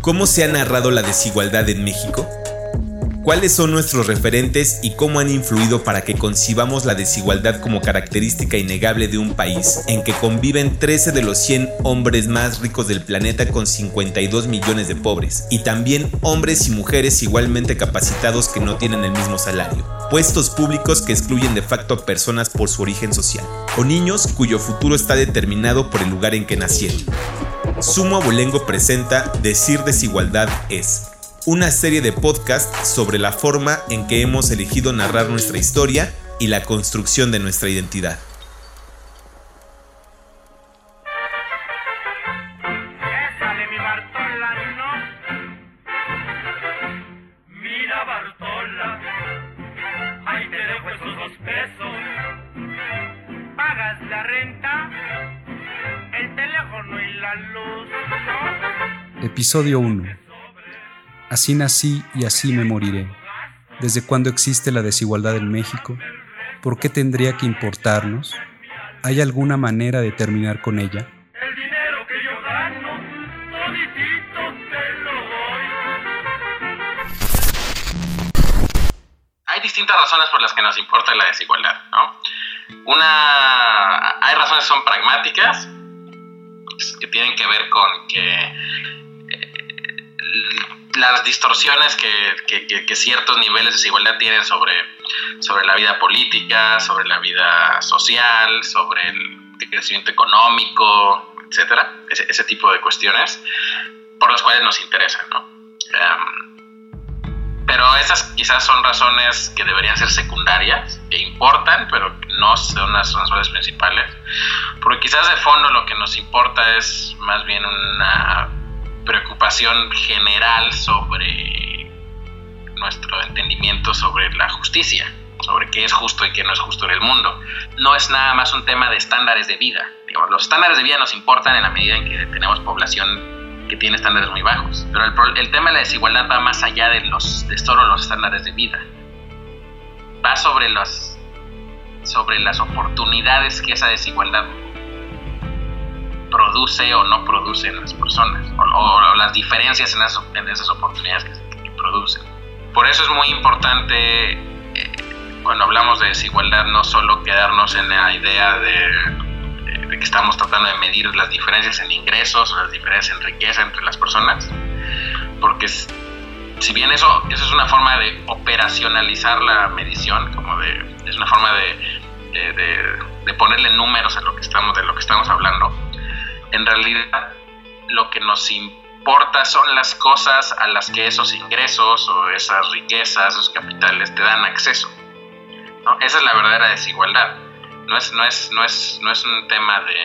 ¿Cómo se ha narrado la desigualdad en México? ¿Cuáles son nuestros referentes y cómo han influido para que concibamos la desigualdad como característica innegable de un país en que conviven 13 de los 100 hombres más ricos del planeta con 52 millones de pobres y también hombres y mujeres igualmente capacitados que no tienen el mismo salario? Puestos públicos que excluyen de facto a personas por su origen social o niños cuyo futuro está determinado por el lugar en que nacieron. Sumo Abolengo presenta Decir desigualdad es una serie de podcasts sobre la forma en que hemos elegido narrar nuestra historia y la construcción de nuestra identidad. Episodio 1 Así nací y así me moriré. ¿Desde cuándo existe la desigualdad en México? ¿Por qué tendría que importarnos? ¿Hay alguna manera de terminar con ella? Hay distintas razones por las que nos importa la desigualdad, ¿no? Una, hay razones que son pragmáticas, que tienen que ver con que las distorsiones que, ciertos niveles de desigualdad tienen sobre, sobre la vida política, sobre la vida social, sobre el crecimiento económico, etcétera, ese, tipo de cuestiones por las cuales nos interesan, em, pero esas quizás son razones que deberían ser secundarias, que importan, pero no son las razones principales, porque quizás de fondo lo que nos importa es más bien una preocupación general sobre nuestro entendimiento sobre la justicia, sobre qué es justo y qué no es justo en el mundo. No es nada más un tema de estándares de vida. los estándares de vida nos importan en la medida en que tenemos población que tiene estándares muy bajos. Pero el, tema de la desigualdad va más allá de, los, de solo los estándares de vida. Va sobre, los, sobre las oportunidades que esa desigualdad produce o no produce en las personas, o, las diferencias en, en, esas oportunidades que, producen. Por eso es muy importante eh, cuando hablamos de desigualdad no solo quedarnos en la idea de, de, que estamos tratando de medir las diferencias en ingresos o las diferencias en riqueza entre las personas, porque si bien eso, eso es una forma de operacionalizar la medición, como de, es una forma de, de, de, ponerle números a lo que estamos, de lo que estamos hablando, en realidad lo que nos importa son las cosas a las que esos ingresos o esas riquezas, esos capitales te dan acceso. Esa es la verdadera desigualdad. No es, no es, no es, no es un tema de,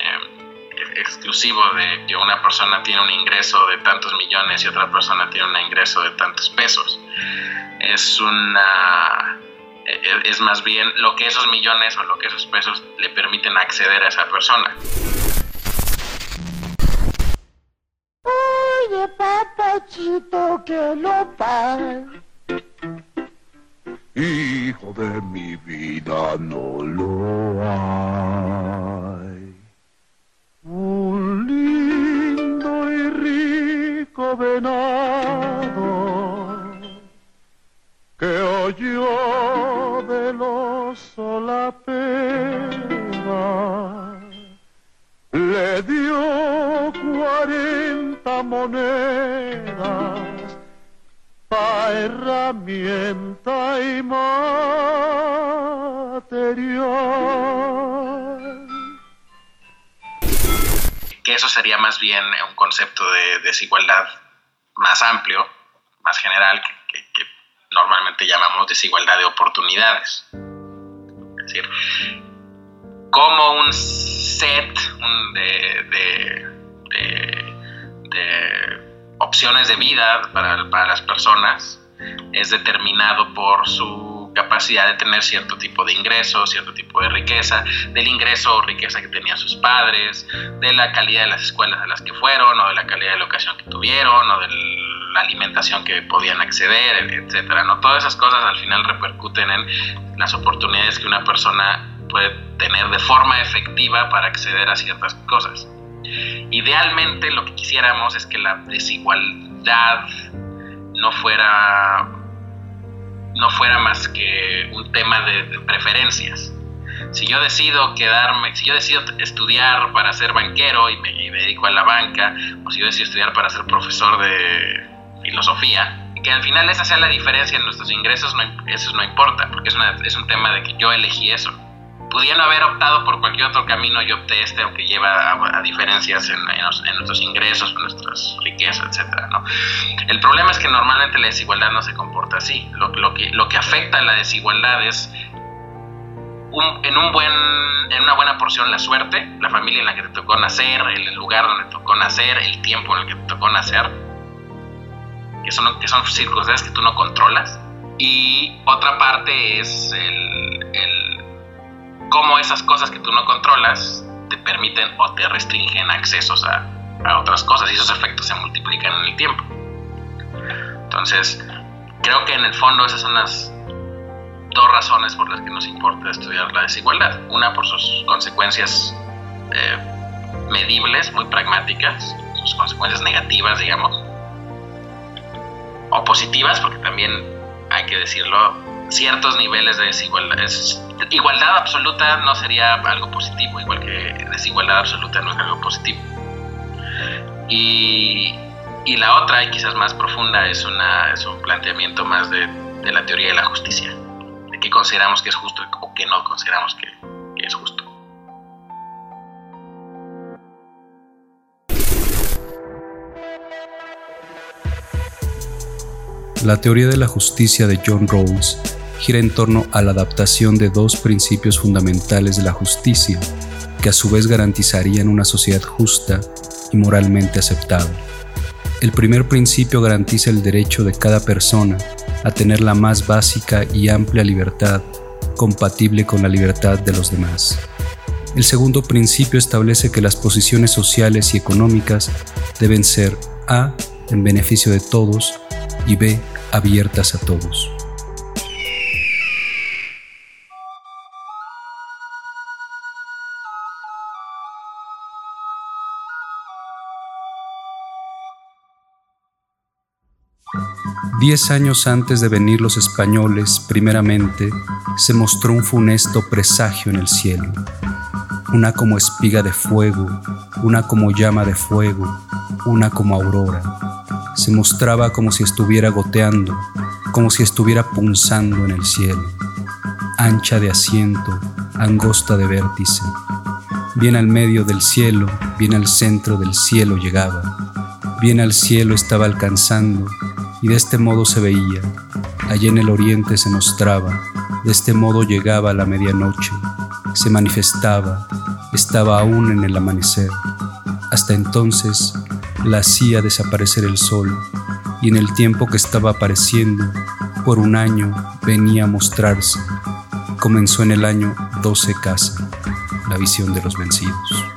exclusivo de que una persona tiene un ingreso de tantos millones y otra persona tiene un ingreso de tantos pesos. Es una e, es más bien lo que esos millones o lo que esos pesos le permiten acceder a esa persona. Oye, papachito, que lo pague. Hijo de mi vida, no lo hay. Un lindo y rico venado Sería más bien un concepto de desigualdad más amplio, más general, que, normalmente llamamos desigualdad de oportunidades. Es decir, como un set de, opciones de vida para, las personas es determinado por su capacidad de tener cierto tipo de ingreso, cierto tipo de riqueza, del ingreso o riqueza que tenían sus padres, de la calidad de las escuelas a las que fueron, o de la calidad de la educación que tuvieron, o de la alimentación que podían acceder, etcétera. ¿no? Todas esas cosas al final repercuten en las oportunidades que una persona puede tener de forma efectiva para acceder a ciertas cosas. Idealmente lo que quisiéramos es que la desigualdad no fuera no fuera más que un tema de, preferencias. Si yo decido quedarme, si yo decido estudiar para ser banquero y me, dedico a la banca, o si yo decido estudiar para ser profesor de filosofía, que al final esa sea la diferencia en nuestros ingresos, eso no importa, porque es, es un tema de que yo elegí eso pudiendo haber optado por cualquier otro camino, yo opté este, aunque lleva a, diferencias en, nuestros ingresos, en nuestras riquezas, etc. El problema es que normalmente la desigualdad no se comporta así. Lo, que, lo que afecta a la desigualdad es en, un buen, en una buena porción la suerte, la familia en la que te tocó nacer, el lugar donde te tocó nacer, el tiempo en el que te tocó nacer, que son, que son circunstancias que tú no controlas. Y otra parte es el cómo esas cosas que tú no controlas te permiten o te restringen accesos a, otras cosas y esos efectos se multiplican en el tiempo. Entonces, creo que en el fondo esas son las dos razones por las que nos importa estudiar la desigualdad. Una por sus consecuencias eh, medibles, muy pragmáticas, sus consecuencias negativas, digamos, o positivas, porque también hay que decirlo, ciertos niveles de desigualdad. igualdad absoluta no sería algo positivo, igual que desigualdad absoluta no es algo positivo. Y, y la otra, y quizás más profunda, es, una, es un planteamiento más de, de, la teoría de la justicia, de qué consideramos que es justo o qué no consideramos que, que es justo. La teoría de la justicia de John Rawls gira en torno a la adaptación de dos principios fundamentales de la justicia, que a su vez garantizarían una sociedad justa y moralmente aceptable. El primer principio garantiza el derecho de cada persona a tener la más básica y amplia libertad compatible con la libertad de los demás. El segundo principio establece que las posiciones sociales y económicas deben ser A, en beneficio de todos, y B, abiertas a todos. Diez años antes de venir los españoles, primeramente, se mostró un funesto presagio en el cielo, una como espiga de fuego, una como llama de fuego, una como aurora. Se mostraba como si estuviera goteando, como si estuviera punzando en el cielo, ancha de asiento, angosta de vértice. Bien al medio del cielo, bien al centro del cielo llegaba, bien al cielo estaba alcanzando y de este modo se veía, allí en el oriente se mostraba, de este modo llegaba la medianoche, se manifestaba, estaba aún en el amanecer. Hasta entonces la hacía desaparecer el sol, y en el tiempo que estaba apareciendo, por un año venía a mostrarse. Comenzó en el año 12 casa, la visión de los vencidos.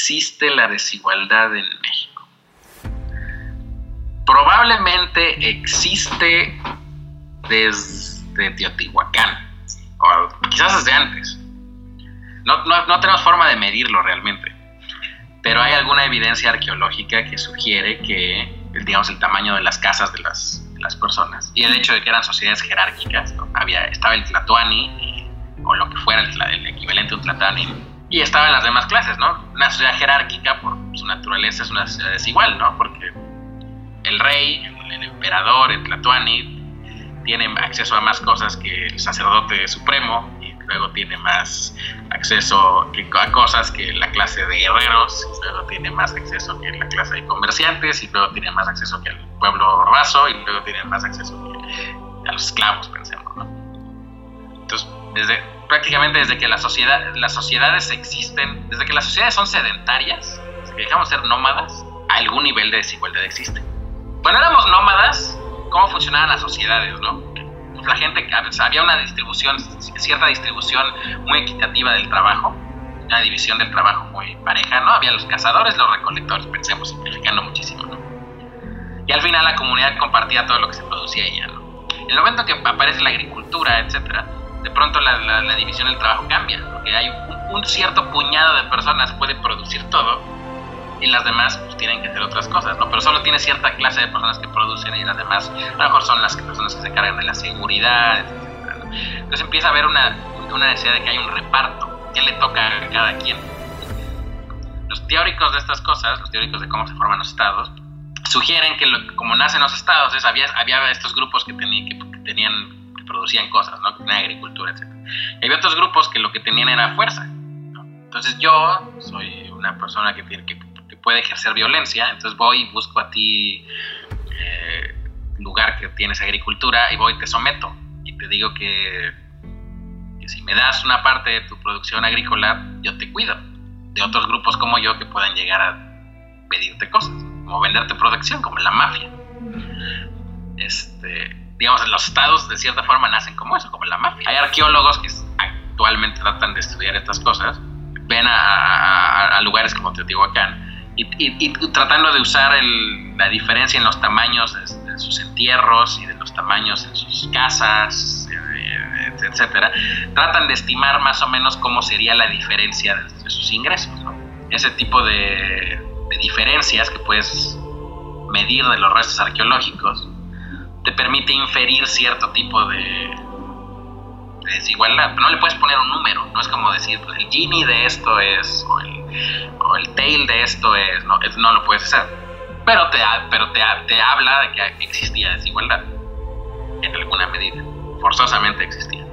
Existe la desigualdad en México? Probablemente existe desde Teotihuacán, o quizás desde antes. No, tenemos forma de medirlo realmente, pero hay alguna evidencia arqueológica que sugiere que, digamos, el tamaño de las casas de las, personas y el hecho de que eran sociedades jerárquicas, Había, estaba el Tlatoani, o lo que fuera el, el equivalente a un Tlatoani, y estaban las demás clases, ¿no? Una sociedad jerárquica, por su naturaleza, es una sociedad desigual, ¿no? Porque el rey, el, emperador, el Tlatuani, tiene acceso a más cosas que el sacerdote supremo, y luego tiene más acceso a cosas que la clase de guerreros, y luego tiene más acceso que la clase de comerciantes, y luego tiene más acceso que el pueblo raso, y luego tiene más acceso que a los esclavos, ¿no? Entonces, desde prácticamente desde que las sociedades existen, desde que las sociedades son sedentarias, desde que dejamos de ser nómadas, algún nivel de desigualdad existe. Cuando éramos nómadas, ¿cómo funcionaban las sociedades, no? Pues la gente, había una distribución, cierta distribución muy equitativa del trabajo, una división del trabajo muy pareja, ¿no? Había los cazadores, los recolectores, pensemos, simplificando muchísimo, ¿no? Y al final la comunidad compartía todo lo que se producía ella, ¿no? El momento que aparece la agricultura, etcétera, de pronto la, la- división del trabajo cambia, porque hay un, cierto puñado de personas puede producir todo y las demás pues, tienen que hacer otras cosas, ¿no? Pero solo tiene cierta clase de personas que producen y las demás a lo mejor son las personas que se encargan de la seguridad, ¿no? Entonces empieza a haber una, una necesidad de que haya un reparto, que le toca a cada quien. Los teóricos de estas cosas, los teóricos de cómo se forman los estados, sugieren que como nacen los estados, es, había, había estos grupos que, que, que tenían, producían cosas, ¿no? que tenían agricultura, etc. Y había otros grupos que lo que tenían era fuerza. ¿no? Entonces yo soy una persona que, tiene, que, que puede ejercer violencia, entonces voy y busco a ti eh, lugar que tienes agricultura y voy y te someto y te digo que, que si me das una parte de tu producción agrícola, yo te cuido de otros grupos como yo que puedan llegar a pedirte cosas, como venderte protección, como la mafia. Este, digamos, los estados de cierta forma nacen como eso, como la mafia. Hay arqueólogos que actualmente tratan de estudiar estas cosas, ven a, a- a lugares como Teotihuacán y, y- y tratando de usar el- la diferencia en los tamaños de, de sus entierros y de los tamaños en sus casas, eh, etcétera, tratan de estimar más o menos cómo sería la diferencia de sus ingresos. ¿no? Ese tipo de, de diferencias que puedes medir de los restos arqueológicos te permite inferir cierto tipo de, de desigualdad. Pero no le puedes poner un número, no es como decir, pues el Gini de esto es, o el, o el Tail de esto es, no, no lo puedes hacer. Pero, te, pero te, te habla de que existía desigualdad, en alguna medida, forzosamente existía.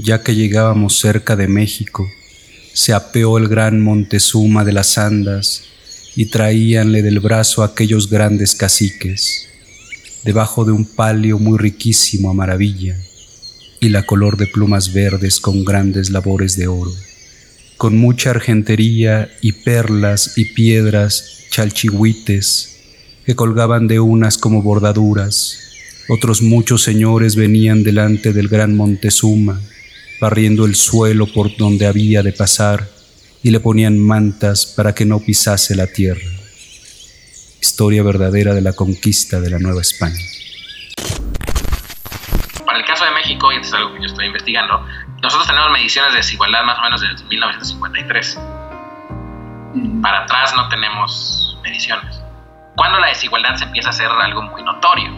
Ya que llegábamos cerca de México, se apeó el gran Montezuma de las Andas y traíanle del brazo aquellos grandes caciques, debajo de un palio muy riquísimo a maravilla, y la color de plumas verdes con grandes labores de oro, con mucha argentería y perlas y piedras chalchihuites que colgaban de unas como bordaduras. Otros muchos señores venían delante del gran Montezuma, barriendo el suelo por donde había de pasar, y le ponían mantas para que no pisase la tierra. Historia verdadera de la conquista de la Nueva España. Para el caso de México, y esto es algo que yo estoy investigando, nosotros tenemos mediciones de desigualdad más o menos desde 1953. Para atrás no tenemos mediciones. ¿Cuándo la desigualdad se empieza a hacer algo muy notorio?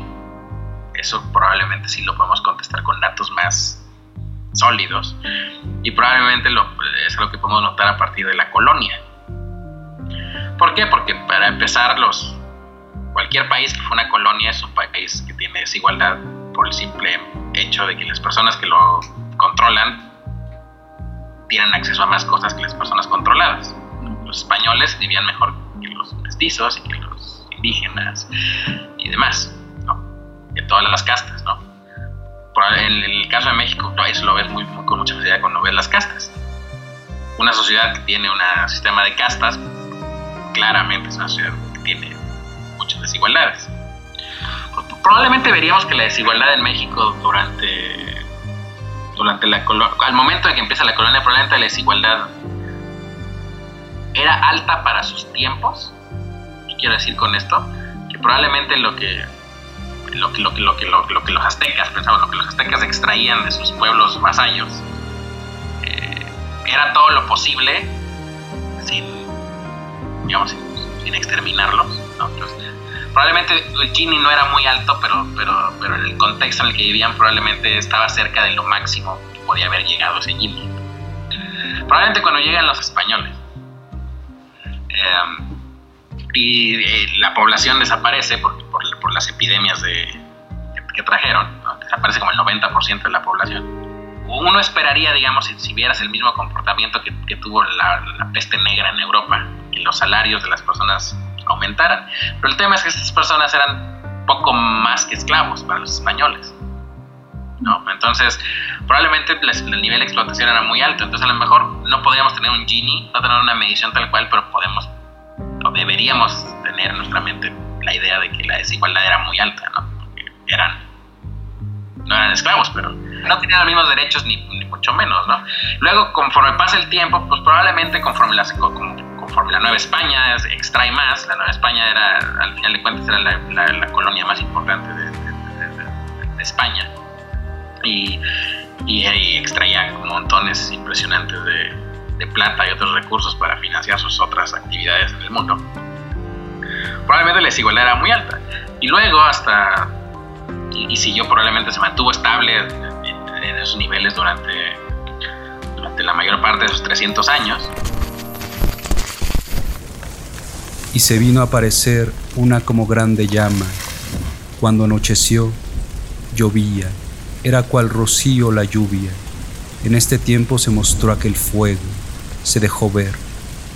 Eso probablemente sí lo podemos contestar con datos más sólidos y probablemente lo, es algo que podemos notar a partir de la colonia. ¿Por qué? Porque para empezar, los, cualquier país que fue una colonia es un país que tiene desigualdad por el simple hecho de que las personas que lo controlan tienen acceso a más cosas que las personas controladas. Los españoles vivían mejor que los mestizos y que los indígenas y demás, ¿no? de todas las castas, ¿no? En el caso de México, eso lo ves muy, muy- con mucha facilidad cuando ves las castas. Una sociedad que tiene un sistema de castas, claramente es una sociedad que tiene muchas desigualdades. Probablemente veríamos que la desigualdad en México durante, durante la al momento de que empieza la colonia, probablemente la desigualdad era alta para sus tiempos. ¿Qué quiero decir con esto? Que probablemente lo que lo que, lo que, lo que, lo, lo que los aztecas, pensamos, lo que los aztecas extraían de sus pueblos vasallos, eh, era todo lo posible sin, digamos, sin, sin exterminarlos. ¿no? Entonces, probablemente el Gini no era muy alto, pero, pero, pero en el contexto en el que vivían probablemente estaba cerca de lo máximo que podía haber llegado ese Gini. Probablemente cuando llegan los españoles eh, y eh, la población desaparece por, por, por las epidemias de, que, que trajeron, ¿no? desaparece como el 90% de la población. Uno esperaría, digamos, si, si vieras el mismo comportamiento que, que tuvo la, la, peste negra en Europa, que los salarios de las personas aumentaran. Pero el tema es que estas personas eran poco más que esclavos para los españoles. ¿no? Entonces, probablemente el nivel de explotación era muy alto. Entonces, a lo mejor no podríamos tener un Gini, no tener una medición tal cual, pero podemos deberíamos tener en nuestra mente la idea de que la desigualdad era muy alta, ¿no? Porque eran, no eran esclavos, pero no tenían los mismos derechos ni, ni mucho menos, ¿no? Luego, conforme pasa el tiempo, pues probablemente conforme como conforme la Nueva España extrae más, la Nueva España era, al final de cuentas, era la, colonia más importante de, España. Y, y, extraía montones impresionantes de, plata y otros recursos para financiar sus otras actividades en el mundo. Probablemente la desigualdad era muy alta. Y luego hasta, y, siguió, probablemente se mantuvo estable en, en esos niveles durante, durante la mayor parte de esos 300 años y se vino a aparecer una como grande llama. Cuando anocheció, llovía, era cual rocío la lluvia. En este tiempo se mostró aquel fuego, se dejó ver,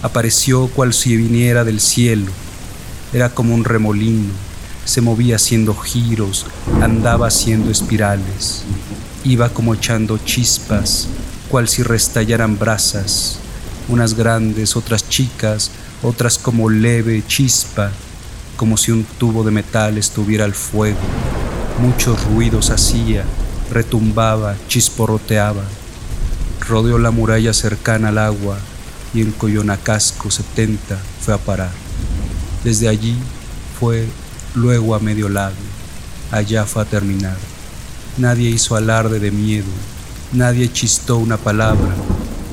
apareció cual si viniera del cielo, era como un remolino, se movía haciendo giros, andaba haciendo espirales, iba como echando chispas, cual si restallaran brasas, unas grandes, otras chicas, otras como leve chispa, como si un tubo de metal estuviera al fuego. Muchos ruidos hacía, retumbaba, chisporroteaba. Rodeó la muralla cercana al agua y en Coyonacasco 70 fue a parar. Desde allí fue luego a medio lago, allá fue a terminar. Nadie hizo alarde de miedo, nadie chistó una palabra,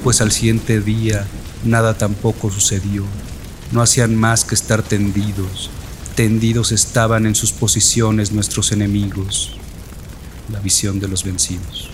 pues al siguiente día nada tampoco sucedió no hacían más que estar tendidos. Tendidos estaban en sus posiciones nuestros enemigos. La visión de los vencidos.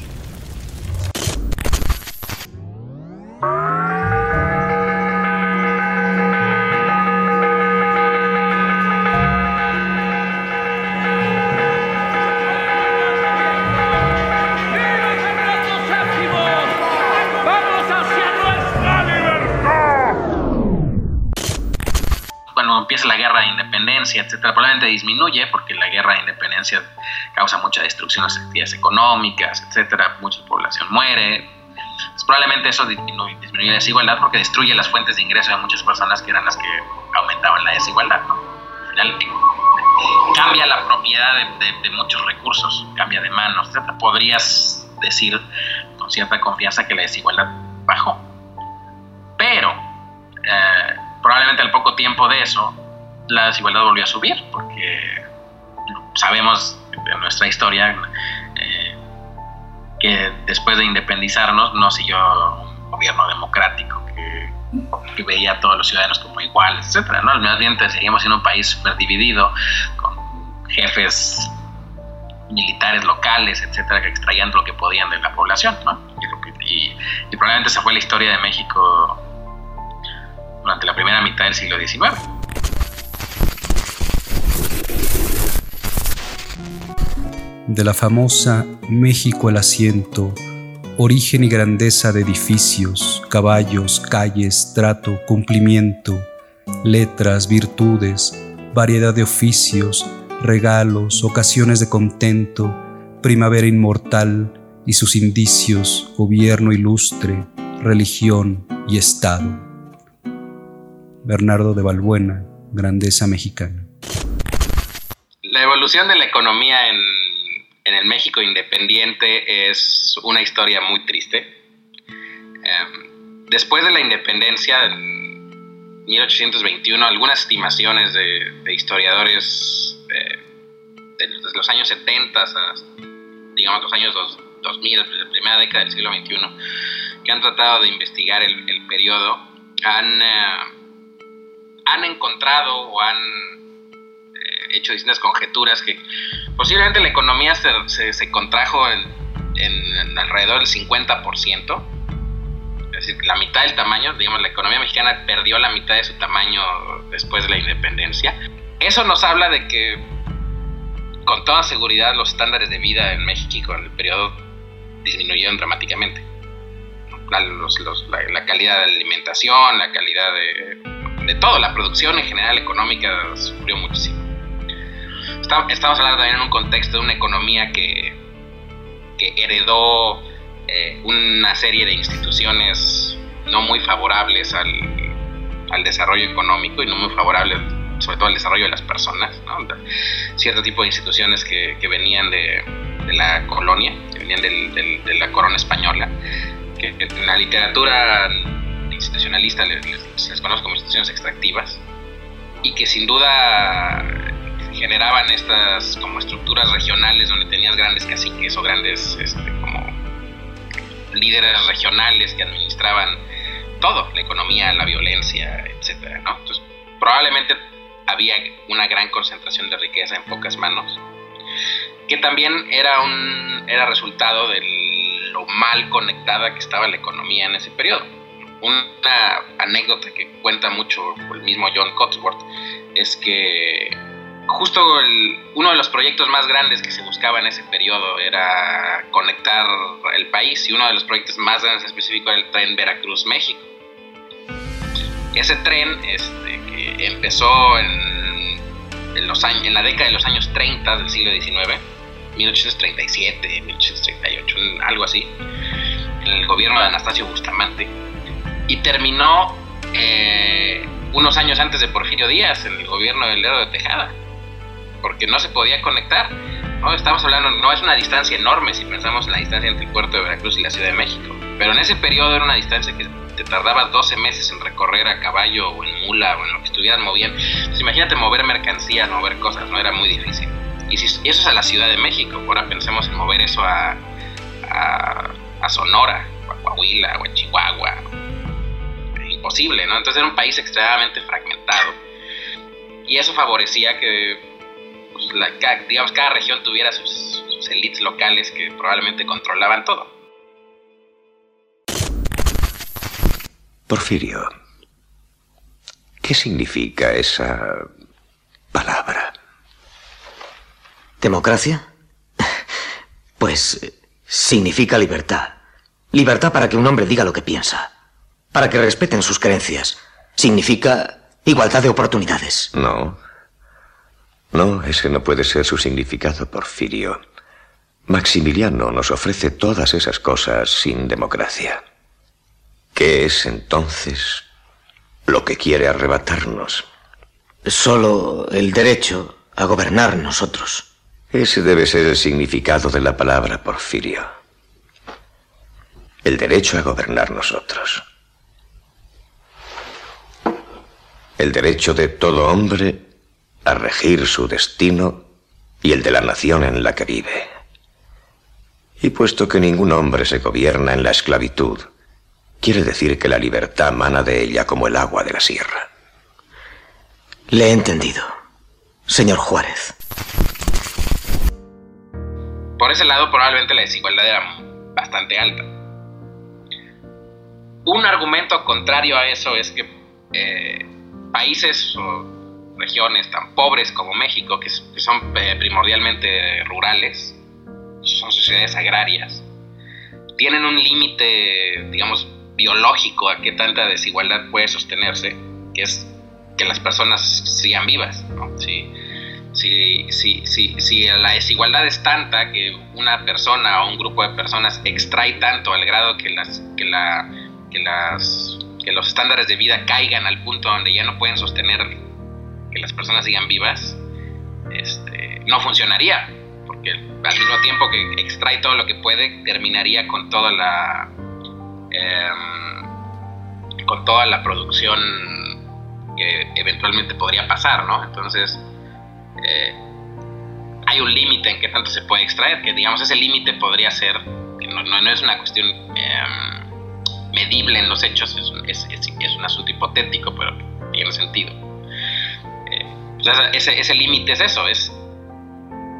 Etcétera, probablemente disminuye porque la guerra de independencia causa mucha destrucción a las actividades económicas, etcétera, mucha población muere. Pues probablemente eso disminuye, la desigualdad porque destruye las fuentes de ingreso de muchas personas que eran las que aumentaban la desigualdad. Al final cambia la propiedad de, muchos recursos, cambia de manos, etcétera. Podrías decir con cierta confianza que la desigualdad bajó. Pero eh, probablemente al poco tiempo de eso la desigualdad volvió a subir, porque sabemos en nuestra historia eh, que después de independizarnos no siguió un gobierno democrático que, veía a todos los ciudadanos como iguales, etcétera, ¿no? Al bien seguimos siendo un país súper dividido, con jefes militares locales, etcétera, que extraían lo que podían de la población, ¿no? y probablemente esa fue la historia de México durante la primera mitad del siglo XIX. de la famosa México el asiento, origen y grandeza de edificios, caballos, calles, trato, cumplimiento, letras, virtudes, variedad de oficios, regalos, ocasiones de contento, primavera inmortal y sus indicios, gobierno ilustre, religión y Estado. Bernardo de Balbuena, Grandeza Mexicana. La evolución de la economía en el México independiente es una historia muy triste. Em, después de la independencia, en 1821, algunas estimaciones de, historiadores eh, desde los años 70 hasta, digamos, los años 2000, la primera década del siglo XXI, que han tratado de investigar el, periodo, han, eh, han encontrado o han hecho distintas conjeturas que posiblemente la economía se, se, contrajo en, en, alrededor del 50%, es decir, la mitad del tamaño, digamos, la economía mexicana perdió la mitad de su tamaño después de la independencia. Eso nos habla de que con toda seguridad los estándares de vida en México en el periodo disminuyeron dramáticamente. La, la, calidad de alimentación, la calidad de, de todo, la producción en general económica sufrió muchísimo. Estamos hablando también en un contexto de una economía que, que heredó eh, una serie de instituciones no muy favorables al, al, desarrollo económico y no muy favorables sobre todo al desarrollo de las personas, cierto tipo de instituciones que, que venían de, de, la colonia, que venían de la corona española, que en la literatura les, les conozco como instituciones extractivas y que sin duda generaban estas como estructuras regionales donde tenías grandes caciques o grandes este, como líderes regionales que administraban todo, la economía, la violencia, etcétera, ¿no? Entonces, probablemente había una gran concentración de riqueza en pocas manos, que también era un era resultado de lo mal conectada que estaba la economía en ese periodo. Una anécdota que cuenta mucho el mismo John Cotsworth es que justo uno de los proyectos más grandes que se buscaba en ese periodo era conectar el país y uno de los proyectos más grandes específico era el tren Veracruz-México. Ese tren este, empezó en, en, los años, en la década de los años 30 del siglo XIX, 1837, 1838, algo así, en el gobierno de Anastasio Bustamante, y terminó eh, unos años antes de Porfirio Díaz en el gobierno del Lerdo de Tejada porque no se podía conectar. No, estamos hablando, no es una distancia enorme si pensamos en la distancia entre el puerto de Veracruz y la Ciudad de México, pero en ese periodo era una distancia que te tardaba 12 meses en recorrer a caballo o en mula o en lo que estuvieran moviendo. Entonces, imagínate mover mercancías, mover cosas, no era muy difícil. Y si eso es a la Ciudad de México, ahora pensemos en mover eso a, Sonora, a Coahuila, o a Chihuahua. Imposible, ¿no? Entonces era un país extremadamente fragmentado. Y eso favorecía que pues, la, digamos, cada región tuviera sus, sus élites locales que probablemente controlaban todo. Porfirio, ¿qué significa esa palabra? ¿Democracia? Pues significa libertad. Libertad para que un hombre diga lo que piensa. Para que respeten sus creencias. Significa igualdad de oportunidades. No. No, ese no puede ser su significado, Porfirio. Maximiliano nos ofrece todas esas cosas sin democracia. ¿Qué es entonces lo que quiere arrebatarnos? Solo el derecho a gobernar nosotros. Ese debe ser el significado de la palabra Porfirio. El derecho a gobernar nosotros. El derecho de todo hombre a regir su destino y el de la nación en la que vive. Y puesto que ningún hombre se gobierna en la esclavitud, quiere decir que la libertad mana de ella como el agua de la sierra. Le he entendido, señor Juárez. Por ese lado, probablemente la desigualdad era bastante alta. Un argumento contrario a eso es que eh, países o regiones tan pobres como México, que, que son eh, primordialmente rurales, son sociedades agrarias, tienen un límite, digamos, biológico a qué tanta desigualdad puede sostenerse, que es que las personas sigan vivas. ¿no? Si, si, si, si, la desigualdad es tanta que una persona o un grupo de personas extrae tanto al grado que, las, que, la, que, las, que los estándares de vida caigan al punto donde ya no pueden sostener que las personas sigan vivas, este, no funcionaría, porque al mismo tiempo que extrae todo lo que puede, terminaría con toda la eh, con toda la producción que eventualmente podría pasar, ¿no? Entonces eh, hay un límite en qué tanto se puede extraer, que digamos ese límite podría ser, que no, no, no es una cuestión eh, medible en los hechos, es un, es, es, es un asunto hipotético, pero tiene sentido ese, ese límite es eso, es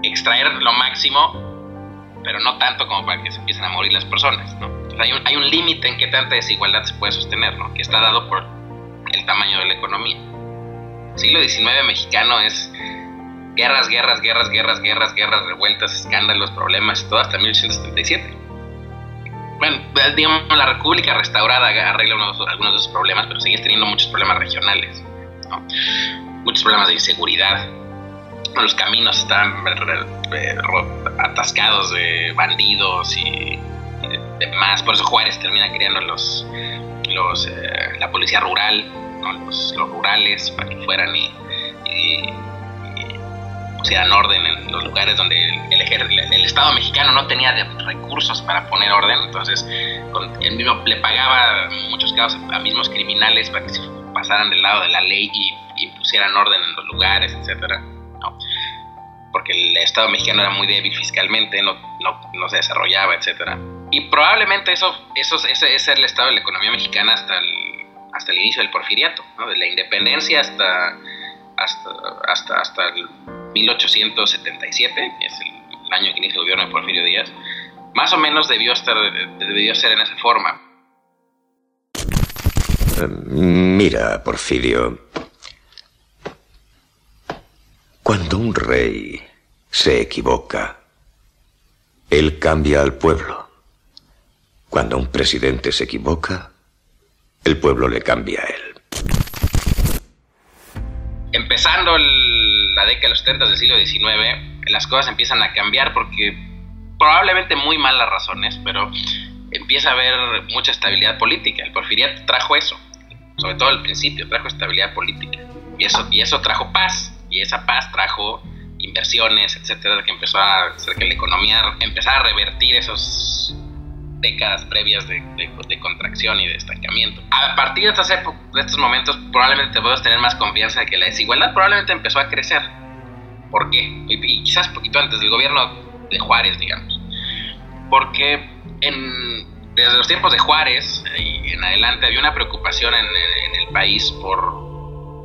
extraer lo máximo, pero no tanto como para que se empiecen a morir las personas, ¿no? Entonces hay un, hay un límite en qué tanta desigualdad se puede sostener, ¿no? Que está dado por el tamaño de la economía. El siglo XIX mexicano es guerras, guerras, guerras, guerras, guerras, guerras, revueltas, escándalos, problemas, todo hasta 1877. Bueno, digamos, la República restaurada arregla unos, algunos de esos problemas, pero sigues teniendo muchos problemas regionales. ¿no? muchos problemas de inseguridad. Los caminos están atascados de bandidos y, demás. Por eso Juárez termina creando los, los eh, la policía rural, los, los, rurales, para que fueran y pusieran orden en los lugares donde el, el, Estado mexicano no tenía recursos para poner orden, entonces él mismo le pagaba en muchos casos a mismos criminales para que se pasaran del lado de la ley y, pusieran orden en los lugares, etcétera, porque el Estado mexicano era muy débil fiscalmente, no, no, no se desarrollaba, etcétera. Y probablemente eso, eso ese, es el estado de la economía mexicana hasta el, hasta el inicio del porfiriato, ¿no? de la independencia hasta, hasta, hasta, hasta el 1877, que es el, año que inicia el gobierno de Porfirio Díaz, más o menos debió, estar, debió ser en esa forma. Mira, Porfirio, cuando un rey se equivoca, él cambia al pueblo. Cuando un presidente se equivoca, el pueblo le cambia a él. Empezando la década de los 30 del siglo XIX, las cosas empiezan a cambiar porque probablemente muy malas razones, pero empieza a haber mucha estabilidad política. El porfiriato trajo eso, sobre todo al principio, trajo estabilidad política. Y eso, y eso trajo paz, y esa paz trajo inversiones, etcétera, que empezó a hacer que la economía empezara a revertir esos décadas previas de, contracción y de estancamiento. A partir de, estas épocas, de estos momentos, probablemente puedes tener más confianza de que la desigualdad probablemente empezó a crecer. ¿Por qué? Y, quizás poquito antes del gobierno de Juárez, digamos. Porque en, desde los tiempos de Juárez y en adelante había una preocupación en, en el país por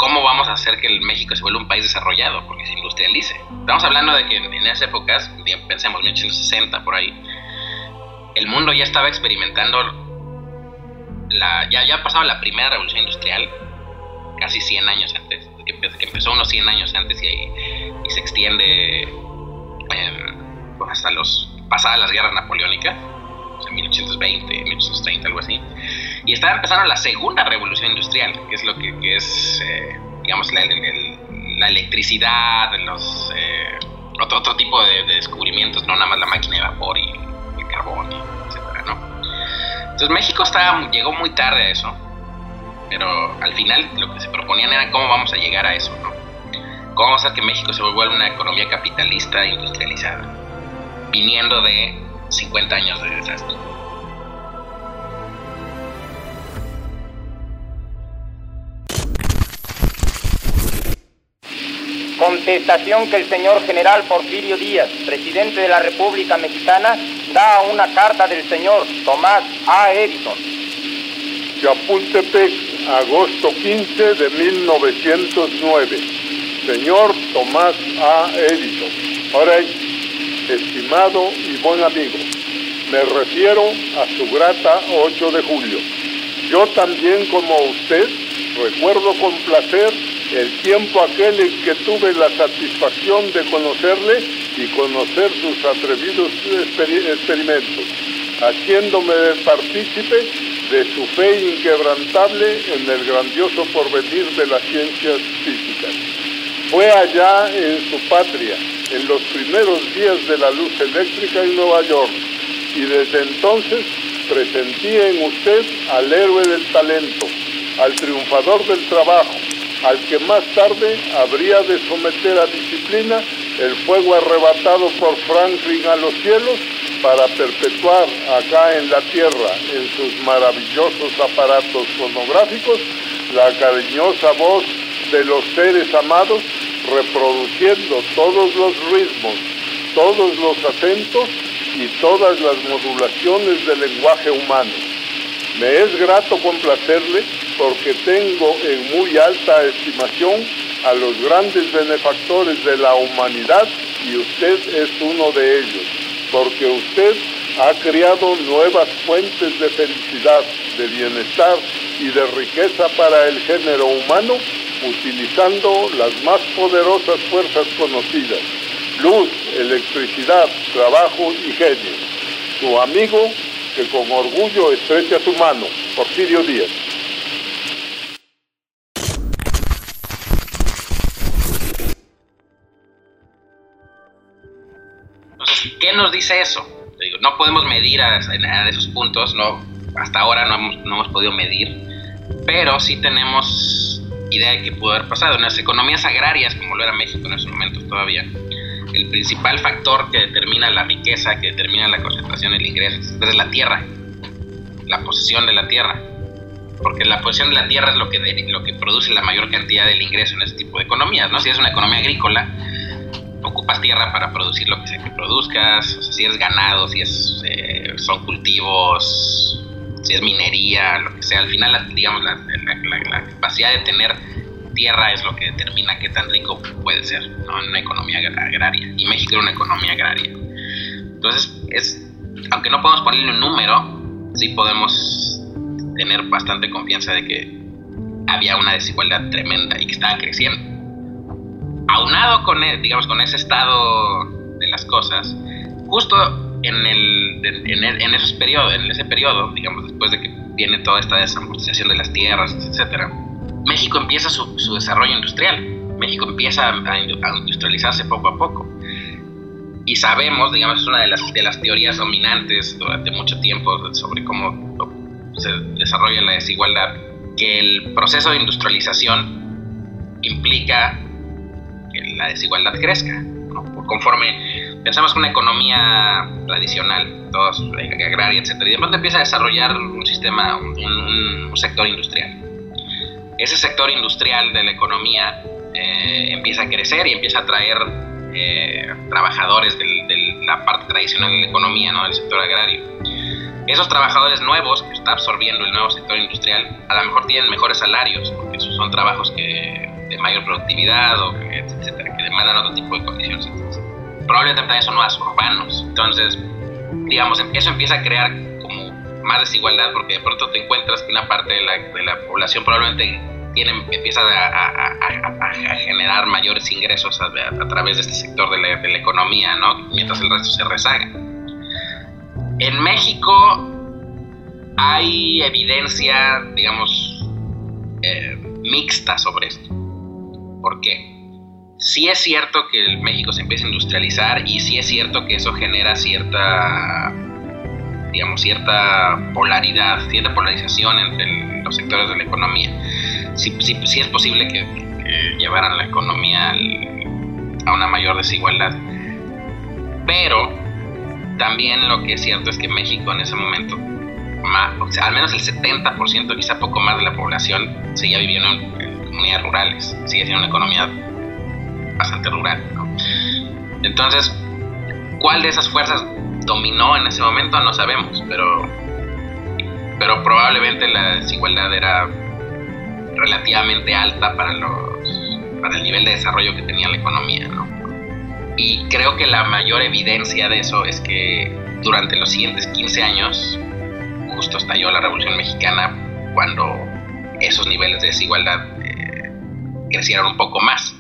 cómo vamos a hacer que el México se vuelva un país desarrollado, porque se industrialice. Estamos hablando de que en, esas épocas, pensemos 1960 por ahí, el mundo ya estaba experimentando, la, ya, ya ha pasado la primera revolución industrial, casi 100 años antes, que, empezó unos 100 años antes y, y se extiende pues hasta los pasadas las guerras napoleónicas, en 1820, 1830, algo así. Y estaba empezando la segunda revolución industrial, que es lo que, es, eh, digamos, la, electricidad, los, eh, otro, otro tipo de, descubrimientos, no nada más la máquina de vapor y carbón, etcétera, ¿no? Entonces México estaba, llegó muy tarde a eso, pero al final lo que se proponían era cómo vamos a llegar a eso, ¿no? ¿Cómo vamos a hacer que México se vuelva una economía capitalista industrializada? Viniendo de 50 años de desastre. Contestación que el señor general Porfirio Díaz, presidente de la República Mexicana, da a una carta del señor Tomás A. Edison. Chapultepec, agosto 15 de 1909. Señor Tomás A. Edison. Ahora estimado y buen amigo, me refiero a su grata 8 de julio. Yo también como usted recuerdo con placer el tiempo aquel en que tuve la satisfacción de conocerle y conocer sus atrevidos experimentos, haciéndome partícipe de su fe inquebrantable en el grandioso porvenir de las ciencias físicas. Fue allá en su patria, en los primeros días de la luz eléctrica en Nueva York y desde entonces presentí en usted al héroe del talento, al triunfador del trabajo, al que más tarde habría de someter a disciplina el fuego arrebatado por Franklin a los cielos para perpetuar acá en la tierra, en sus maravillosos aparatos fonográficos, la cariñosa voz de los seres amados reproduciendo todos los ritmos, todos los acentos y todas las modulaciones del lenguaje humano. Me es grato complacerle porque tengo en muy alta estimación a los grandes benefactores de la humanidad y usted es uno de ellos, porque usted ha creado nuevas fuentes de felicidad, de bienestar y de riqueza para el género humano utilizando las más poderosas fuerzas conocidas, luz, electricidad, trabajo y genio. Su amigo que con orgullo estrecha su mano, Porfirio Díaz. ¿qué nos dice eso? no podemos medir a, esos puntos, no, hasta ahora no hemos, no hemos podido medir, pero sí tenemos idea de que pudo haber pasado. En las economías agrarias, como lo era México en esos momentos todavía, el principal factor que determina la riqueza, que determina la concentración del ingreso, es la tierra, la posesión de la tierra. Porque la posesión de la tierra es lo que, lo que produce la mayor cantidad del ingreso en ese tipo de economías. ¿no? Si es una economía agrícola, ocupas tierra para producir lo que sea que produzcas, si es ganado, si es, eh, son cultivos, si es minería, lo que sea. Al final, digamos, la, la capacidad de tener tierra es lo que determina qué tan rico puede ser ¿no? en una economía agraria. Y México era una economía agraria. Entonces, es, aunque no podemos ponerle un número, sí podemos tener bastante confianza de que había una desigualdad tremenda y que estaba creciendo. Aunado con, e, digamos, con ese estado de las cosas, justo en, el, en, en esos periodos, en ese periodo, digamos, después de que viene toda esta desamortización de las tierras, etcétera, México empieza su, desarrollo industrial. México empieza a, industrializarse poco a poco. Y sabemos, digamos, es una de las, de las teorías dominantes durante mucho tiempo sobre cómo se desarrolla la desigualdad, que el proceso de industrialización implica que la desigualdad crezca. Conforme pensamos que una economía tradicional, todos, agraria, etc., y de pronto empieza a desarrollar un sistema, un sector industrial ese sector industrial de la economía eh, empieza a crecer y empieza a atraer eh, trabajadores de la parte tradicional de la economía, ¿no? del sector agrario. Esos trabajadores nuevos que está absorbiendo el nuevo sector industrial a lo mejor tienen mejores salarios, porque son trabajos que, de mayor productividad o que, etcétera, que demandan otro tipo de condiciones. Probablemente también son más urbanos. Entonces, digamos, eso empieza a crear más desigualdad porque de pronto te encuentras que una parte de la, de la población probablemente tienen, empiezan a, generar mayores ingresos a, través de este sector de la, economía, ¿no? mientras el resto se rezaga. En México hay evidencia, digamos, eh, mixta sobre esto. ¿Por qué? Sí es cierto que México se empieza a industrializar y sí es cierto que eso genera cierta, digamos, cierta polaridad, cierta polarización entre los sectores de la economía sí, es posible que, llevaran la economía a una mayor desigualdad. Pero también lo que es cierto es que México en ese momento, más, al menos el 70%, quizá poco más de la población, seguía viviendo en, comunidades rurales, sigue siendo una economía bastante rural. Entonces, ¿cuál de esas fuerzas dominó en ese momento? No sabemos, pero, pero probablemente la desigualdad era relativamente alta para, los, para el nivel de desarrollo que tenía la economía. ¿no? Y creo que la mayor evidencia de eso es que durante los siguientes 15 años, justo estalló la Revolución Mexicana, cuando esos niveles de desigualdad eh, crecieron un poco más.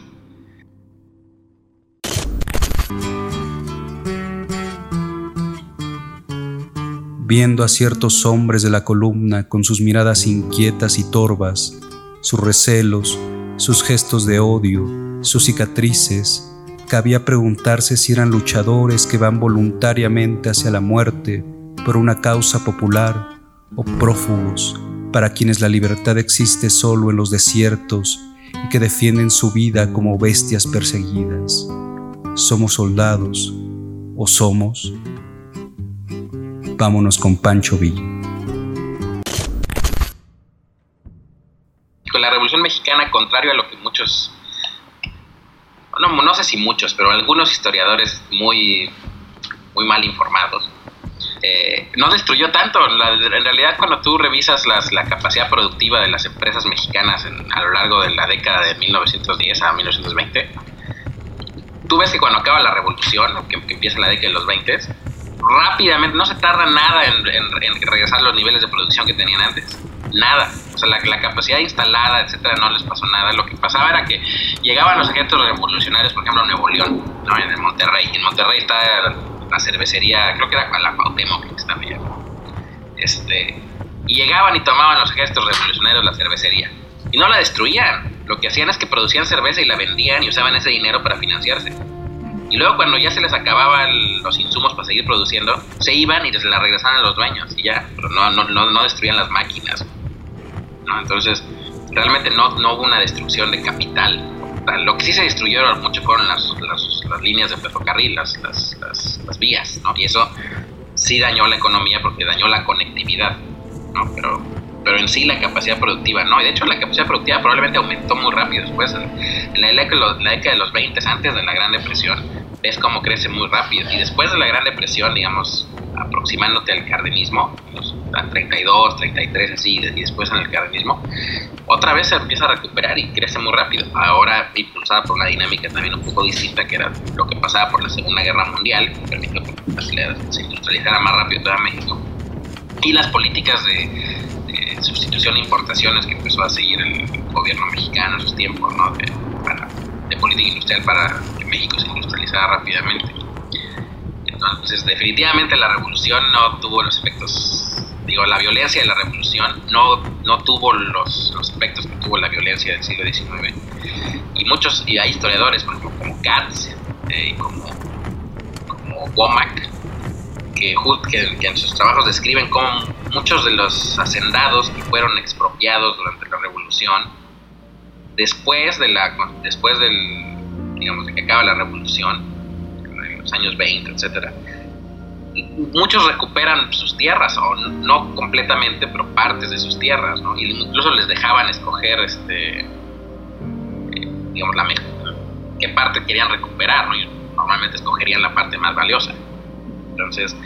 Viendo a ciertos hombres de la columna con sus miradas inquietas y torvas, sus recelos, sus gestos de odio, sus cicatrices, cabía preguntarse si eran luchadores que van voluntariamente hacia la muerte por una causa popular o prófugos para quienes la libertad existe solo en los desiertos y que defienden su vida como bestias perseguidas. ¿Somos soldados o somos? Vámonos con Pancho Villa. con la Revolución Mexicana, contrario a lo que muchos, no, no sé si muchos, pero algunos historiadores muy, muy mal informados, eh, no destruyó tanto. en realidad, cuando tú revisas la capacidad productiva de las empresas mexicanas a lo largo de la década de 1910 a 1920, tú ves que cuando acaba la revolución, que, que empieza la década de los 20, rápidamente, no se tarda nada en, regresar a los niveles de producción que tenían antes nada. O sea, la, capacidad instalada, etcétera, no les pasó nada. Lo que pasaba era que llegaban los ejércitos revolucionarios, por ejemplo, a Nuevo León, ¿no? en Monterrey. En Monterrey está la cervecería, creo que era la Cuauhtémoc, que está bien. Este, y llegaban y tomaban los ejércitos revolucionarios la cervecería. Y no la destruían. Lo que hacían es que producían cerveza y la vendían y usaban ese dinero para financiarse. Y luego cuando ya se les acababan los insumos para seguir produciendo, se iban y se la regresaban a los dueños y ya, pero no, no, no, no destruían las máquinas. Entonces, realmente no, no hubo una destrucción de capital lo que sí se destruyó mucho fueron las, líneas de ferrocarril, las, las, vías, ¿no? Y eso sí dañó la economía porque dañó la conectividad, ¿no? Pero, pero en sí la capacidad productiva, ¿no? Y de hecho la capacidad productiva probablemente aumentó muy rápido después, en la, la década de los 20, antes de la Gran Depresión, ves cómo crece muy rápido. Y después de la Gran Depresión, digamos, aproximándote al cardenismo, los, a 32, 33, así, y después en el cardenismo, otra vez se empieza a recuperar y crece muy rápido. Ahora impulsada por una dinámica también un poco distinta, que era lo que pasaba por la Segunda Guerra Mundial, que permitió que se industrializara más rápido toda México. Y las políticas de, sustitución e importaciones que empezó a seguir el gobierno mexicano en esos tiempos, ¿no? De, de política industrial para que México se industrializara rápidamente. Entonces, definitivamente la revolución no tuvo los efectos, digo, la violencia de la revolución no, no tuvo los, los efectos que tuvo la violencia del siglo XIX. Y muchos, y hay historiadores, por ejemplo, como Katz eh, y como, como Womack, que, que, en sus trabajos describen cómo muchos de los hacendados que fueron expropiados durante la revolución, después de la después del digamos de que acaba la revolución los años 20, etcétera. Muchos recuperan sus tierras, o no completamente, pero partes de sus tierras, ¿no? Y incluso les dejaban escoger, este, eh, digamos, la qué parte querían recuperar, ¿no? Y normalmente escogerían la parte más valiosa. Entonces,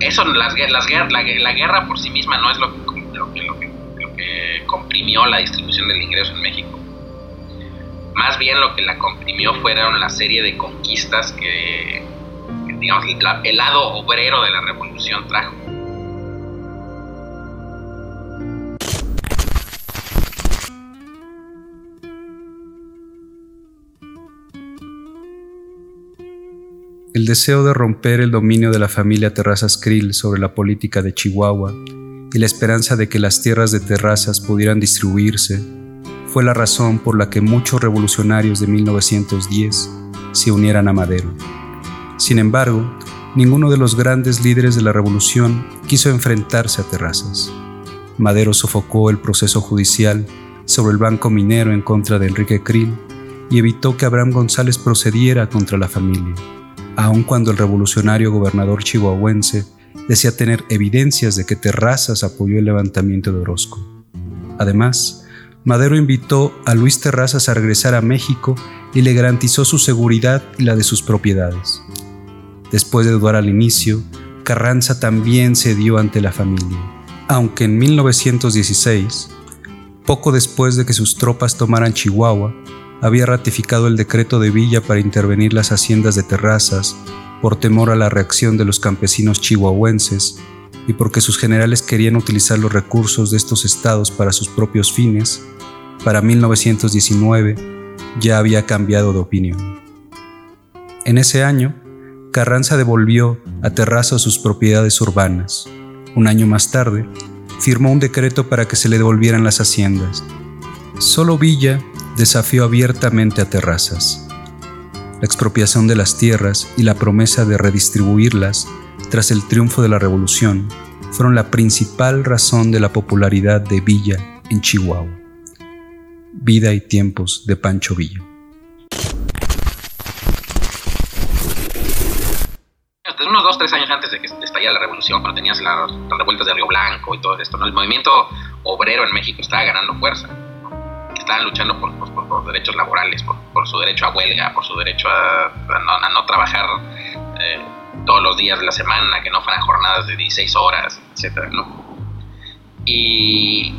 eso, las, las, la, la guerra por sí misma no es lo, lo, lo, que, lo que comprimió la distribución del ingreso en México más bien lo que la comprimió fueron la serie de conquistas que, digamos, el lado obrero de la revolución trajo. El deseo de romper el dominio de la familia Terrazas Krill sobre la política de Chihuahua y la esperanza de que las tierras de Terrazas pudieran distribuirse fue la razón por la que muchos revolucionarios de 1910 se unieran a Madero. Sin embargo, ninguno de los grandes líderes de la revolución quiso enfrentarse a Terrazas. Madero sofocó el proceso judicial sobre el Banco Minero en contra de Enrique Krill y evitó que Abraham González procediera contra la familia, aun cuando el revolucionario gobernador chihuahuense decía tener evidencias de que Terrazas apoyó el levantamiento de Orozco. Además, Madero invitó a Luis Terrazas a regresar a México y le garantizó su seguridad y la de sus propiedades. Después de dudar al inicio, Carranza también cedió ante la familia, aunque en 1916, poco después de que sus tropas tomaran Chihuahua, había ratificado el decreto de Villa para intervenir las haciendas de Terrazas por temor a la reacción de los campesinos chihuahuenses y porque sus generales querían utilizar los recursos de estos estados para sus propios fines, para 1919 ya había cambiado de opinión. En ese año, Carranza devolvió a Terrazo sus propiedades urbanas. Un año más tarde, firmó un decreto para que se le devolvieran las haciendas. Solo Villa desafió abiertamente a Terrazas. La expropiación de las tierras y la promesa de redistribuirlas tras el triunfo de la Revolución fueron la principal razón de la popularidad de Villa en Chihuahua. Vida y tiempos de Pancho Villa. unos dos, tres años antes de que estallara la revolución, cuando tenías las, revueltas de Río Blanco y todo esto, el movimiento obrero en México estaba ganando fuerza. Estaban luchando por, derechos laborales, por, su derecho a huelga, por su derecho a, no, trabajar eh, todos los días de la semana, que no fueran jornadas de 16 horas, etc. Y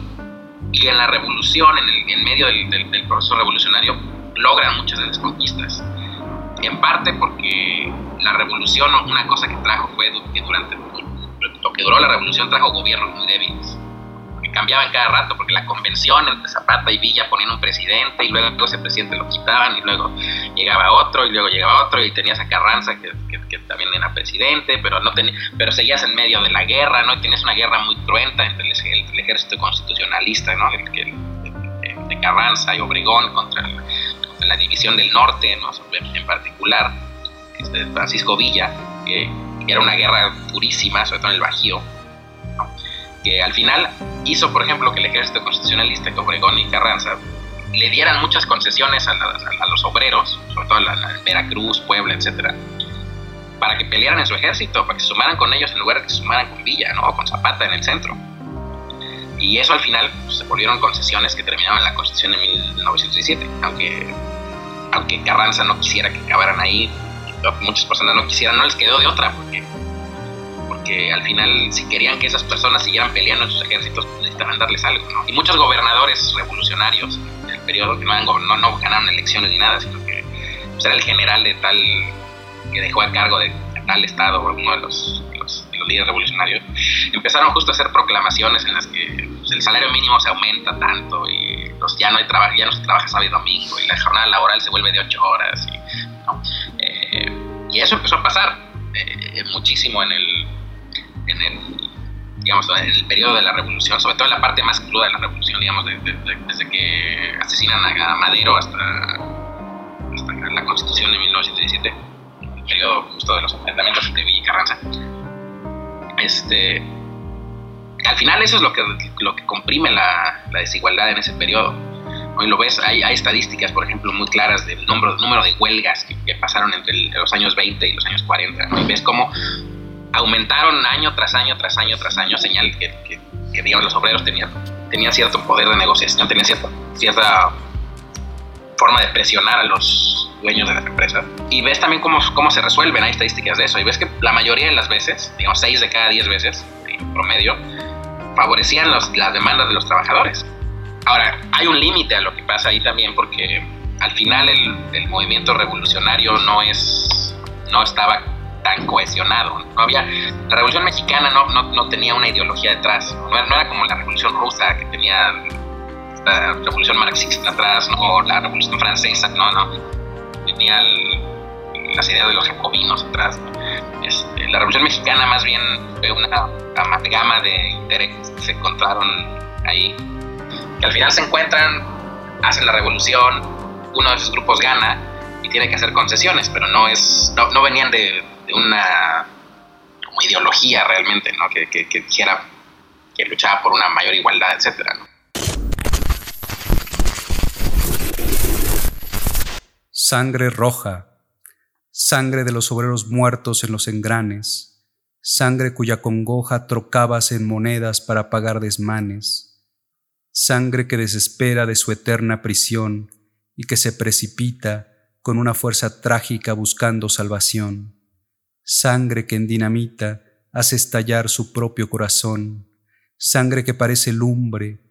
y en la revolución, en, el, en medio del, del, proceso revolucionario, logran muchas de las conquistas. En parte porque la revolución, una cosa que trajo fue que durante lo que duró la revolución trajo gobiernos muy débiles cambiaban cada rato, porque la convención entre Zapata y Villa ponían un presidente y luego ese presidente lo quitaban y luego llegaba otro y luego llegaba otro y tenías a Carranza que, también era presidente, pero no tenía, pero seguías en medio de la guerra, ¿no? Y tenías una guerra muy cruenta entre el, ejército constitucionalista, ¿no? de Carranza y Obregón contra, la división del norte, ¿no? en particular este, Francisco Villa, que era una guerra purísima, sobre todo en el Bajío que al final hizo, por ejemplo, que el ejército constitucionalista, que Obregón y Carranza, le dieran muchas concesiones a, los obreros, sobre todo a, Veracruz, Puebla, etcétera, para que pelearan en su ejército, para que se sumaran con ellos en lugar de que se sumaran con Villa, ¿no? O con Zapata en el centro. Y eso al final pues, se volvieron concesiones que terminaban en la Constitución de 1917, aunque, aunque Carranza no quisiera que acabaran ahí, muchas personas no quisieran, no les quedó de otra, porque al final si querían que esas personas siguieran peleando en sus ejércitos, necesitaban darles algo, ¿no? Y muchos gobernadores revolucionarios en el periodo que no, no, ganaron elecciones ni nada, sino que pues, era el general de tal que dejó a cargo de tal estado, uno de los, los, líderes revolucionarios, empezaron justo a hacer proclamaciones en las que pues, el salario mínimo se aumenta tanto y los, ya no hay trabajo, ya no se trabaja sábado y domingo y la jornada laboral se vuelve de ocho horas y, eh, y eso empezó a pasar eh, muchísimo en el, en el digamos, en el periodo de la revolución, sobre todo en la parte más cruda de la revolución, digamos, desde que asesinan a Madero hasta, hasta la constitución de 1917 periodo justo de los enfrentamientos entre Villa y Carranza. Este, al final eso es lo que, lo que comprime la, la desigualdad en ese periodo. Hoy lo ves, hay, hay, estadísticas, por ejemplo, muy claras del número, número de huelgas que, pasaron entre los años 20 y los años 40. Y ves cómo aumentaron año tras año, tras año, tras año, señal que, que, digamos, los obreros tenían, tenían cierto poder de negociación, tenían cierta, cierta forma de presionar a los dueños de las empresas. Y ves también cómo, cómo se resuelven, hay estadísticas de eso. Y ves que la mayoría de las veces, digamos 6 de cada 10 veces, en promedio, favorecían los, las demandas de los trabajadores. Ahora, hay un límite a lo que pasa ahí también porque al final el, el, movimiento revolucionario no es no estaba tan cohesionado. No había, la revolución mexicana no, no, no tenía una ideología detrás. No no era, como la revolución rusa que tenía la revolución marxista atrás, ¿no? o la revolución francesa, no, no. Tenía las ideas de los jacobinos atrás. Este, la revolución mexicana más bien fue una amalgama de intereses que se encontraron ahí, que al final se encuentran, hacen la revolución, uno de esos grupos gana y tiene que hacer concesiones, pero no es, no, no venían de, de, una ideología realmente, ¿no? Que, que, que dijera que luchaba por una mayor igualdad, etcétera, sangre roja, sangre de los obreros muertos en los engranes, sangre cuya congoja trocabas en monedas para pagar desmanes, sangre que desespera de su eterna prisión y que se precipita con una fuerza trágica buscando salvación, sangre que en dinamita hace estallar su propio corazón, sangre que parece lumbre,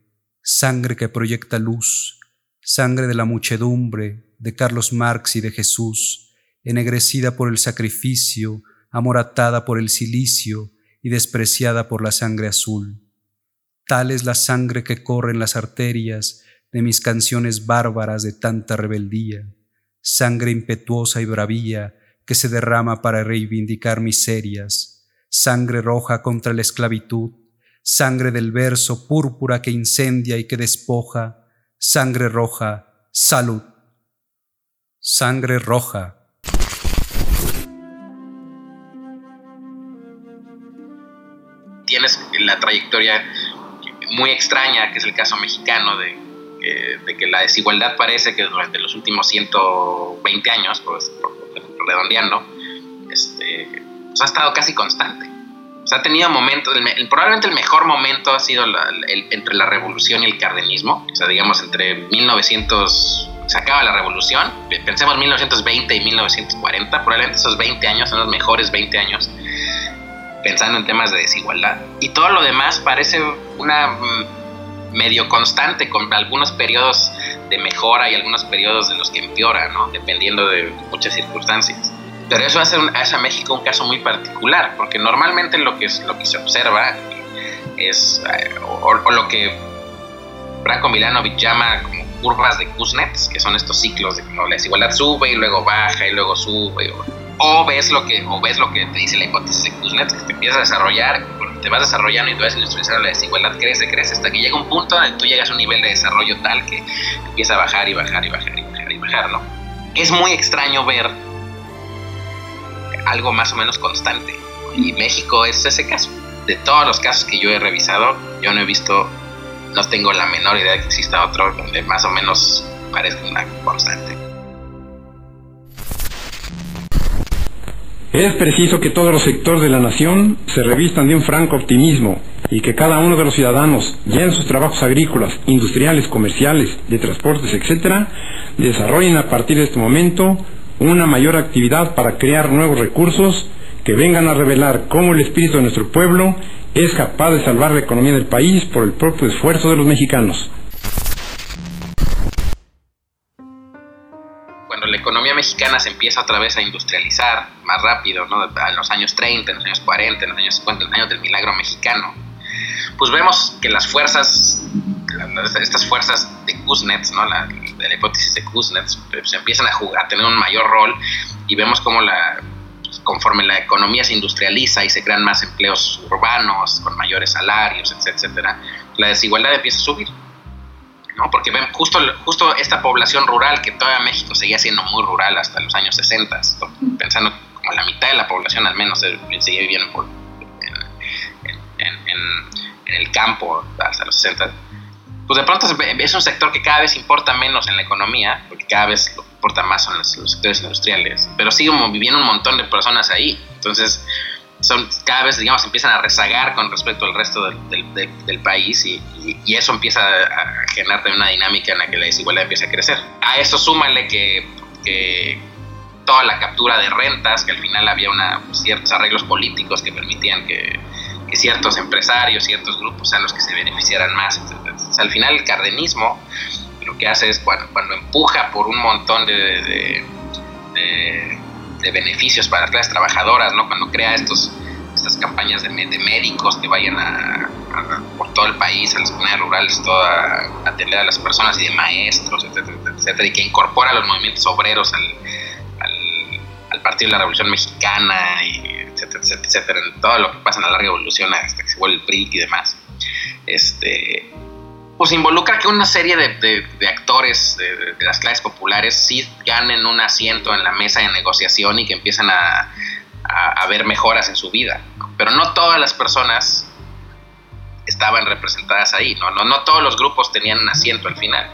sangre que proyecta luz, sangre de la muchedumbre, de Carlos Marx y de Jesús, ennegrecida por el sacrificio, amoratada por el silicio y despreciada por la sangre azul. Tal es la sangre que corre en las arterias de mis canciones bárbaras de tanta rebeldía, sangre impetuosa y bravía que se derrama para reivindicar miserias, sangre roja contra la esclavitud, sangre del verso púrpura que incendia y que despoja, sangre roja, salud. Sangre roja. Tienes la trayectoria muy extraña, que es el caso mexicano, de, que la desigualdad parece que durante los últimos 120 años, pues, redondeando, este, pues, ha estado casi constante. O sea, ha tenido momentos, probablemente el mejor momento ha sido entre la revolución y el cardenismo, o sea, digamos entre 1900 se acaba la revolución, pensemos 1920 y 1940, probablemente esos 20 años son los mejores 20 años pensando en temas de desigualdad. Y todo lo demás parece una mm, medio constante, con algunos periodos de mejora y algunos periodos de los que empeora, ¿no? dependiendo de muchas circunstancias. Pero eso hace, a México un caso muy particular, porque normalmente lo que, lo que se observa es, eh, o, lo que Branko Milanovic llama curvas de Kuznets, que son estos ciclos de que la desigualdad sube y luego baja y luego sube. O, ves lo que o ves lo que te dice la hipótesis de Kuznets, que te empiezas a desarrollar, te vas desarrollando y tú vas industrializando la desigualdad, crece, crece, hasta que llega un punto donde tú llegas a un nivel de desarrollo tal que empieza a bajar y bajar y bajar y bajar y bajar, ¿no? Es muy extraño ver algo más o menos constante. Y México es ese caso. De todos los casos que yo he revisado, yo no he visto no tengo la menor idea de que exista otro donde más o menos parezca una constante. Es preciso que todos los sectores de la nación se revistan de un franco optimismo y que cada uno de los ciudadanos, ya en sus trabajos agrícolas, industriales, comerciales, de transportes, etc., desarrollen a partir de este momento una mayor actividad para crear nuevos recursos que vengan a revelar cómo el espíritu de nuestro pueblo es capaz de salvar la economía del país por el propio esfuerzo de los mexicanos. Economía mexicana se empieza otra vez a industrializar más rápido, ¿no? en los años 30, en los años 40, en los años 50, en los años del milagro mexicano, pues vemos que las fuerzas, estas fuerzas de Kuznets, ¿no? la, de la hipótesis de Kuznets, pues, empiezan a, jugar, a tener un mayor rol y vemos como la, pues, conforme la economía se industrializa y se crean más empleos urbanos con mayores salarios, etcétera, la desigualdad empieza a subir. ¿No? Porque ven justo, justo esta población rural, que todavía México seguía siendo muy rural hasta los años 60, pensando como la mitad de la población al menos seguía viviendo en, el campo hasta los 60, pues de pronto es un sector que cada vez importa menos en la economía, porque cada vez lo que importa más son los, sectores industriales, pero sigue viviendo un montón de personas ahí, entonces son, cada vez, digamos, empiezan a rezagar con respecto al resto del, país y, eso empieza a generar también una dinámica en la que la desigualdad empieza a crecer. A eso súmale que, que toda la captura de rentas, que al final había una, ciertos arreglos políticos que permitían que ciertos empresarios, ciertos grupos sean los que se beneficiaran más. al final el cardenismo lo que hace es cuando, cuando empuja por un montón de, beneficios para las clases trabajadoras, ¿no? cuando crea estos, estas campañas de, médicos que vayan a, por todo el país, a las comunidades rurales, toda, a atender a las personas y de maestros, etcétera, etcétera, y que incorpora los movimientos obreros al, al, Partido de la Revolución Mexicana y etcétera, etcétera, en todo lo que pasa en la larga evolución hasta que se vuelve el PRI y demás, este, pues involucra que una serie de, actores de, las clases populares sí ganen un asiento en la mesa de negociación y que empiezan a, a, ver mejoras en su vida. Pero no todas las personas estaban representadas ahí. No, no todos los grupos tenían un asiento al final.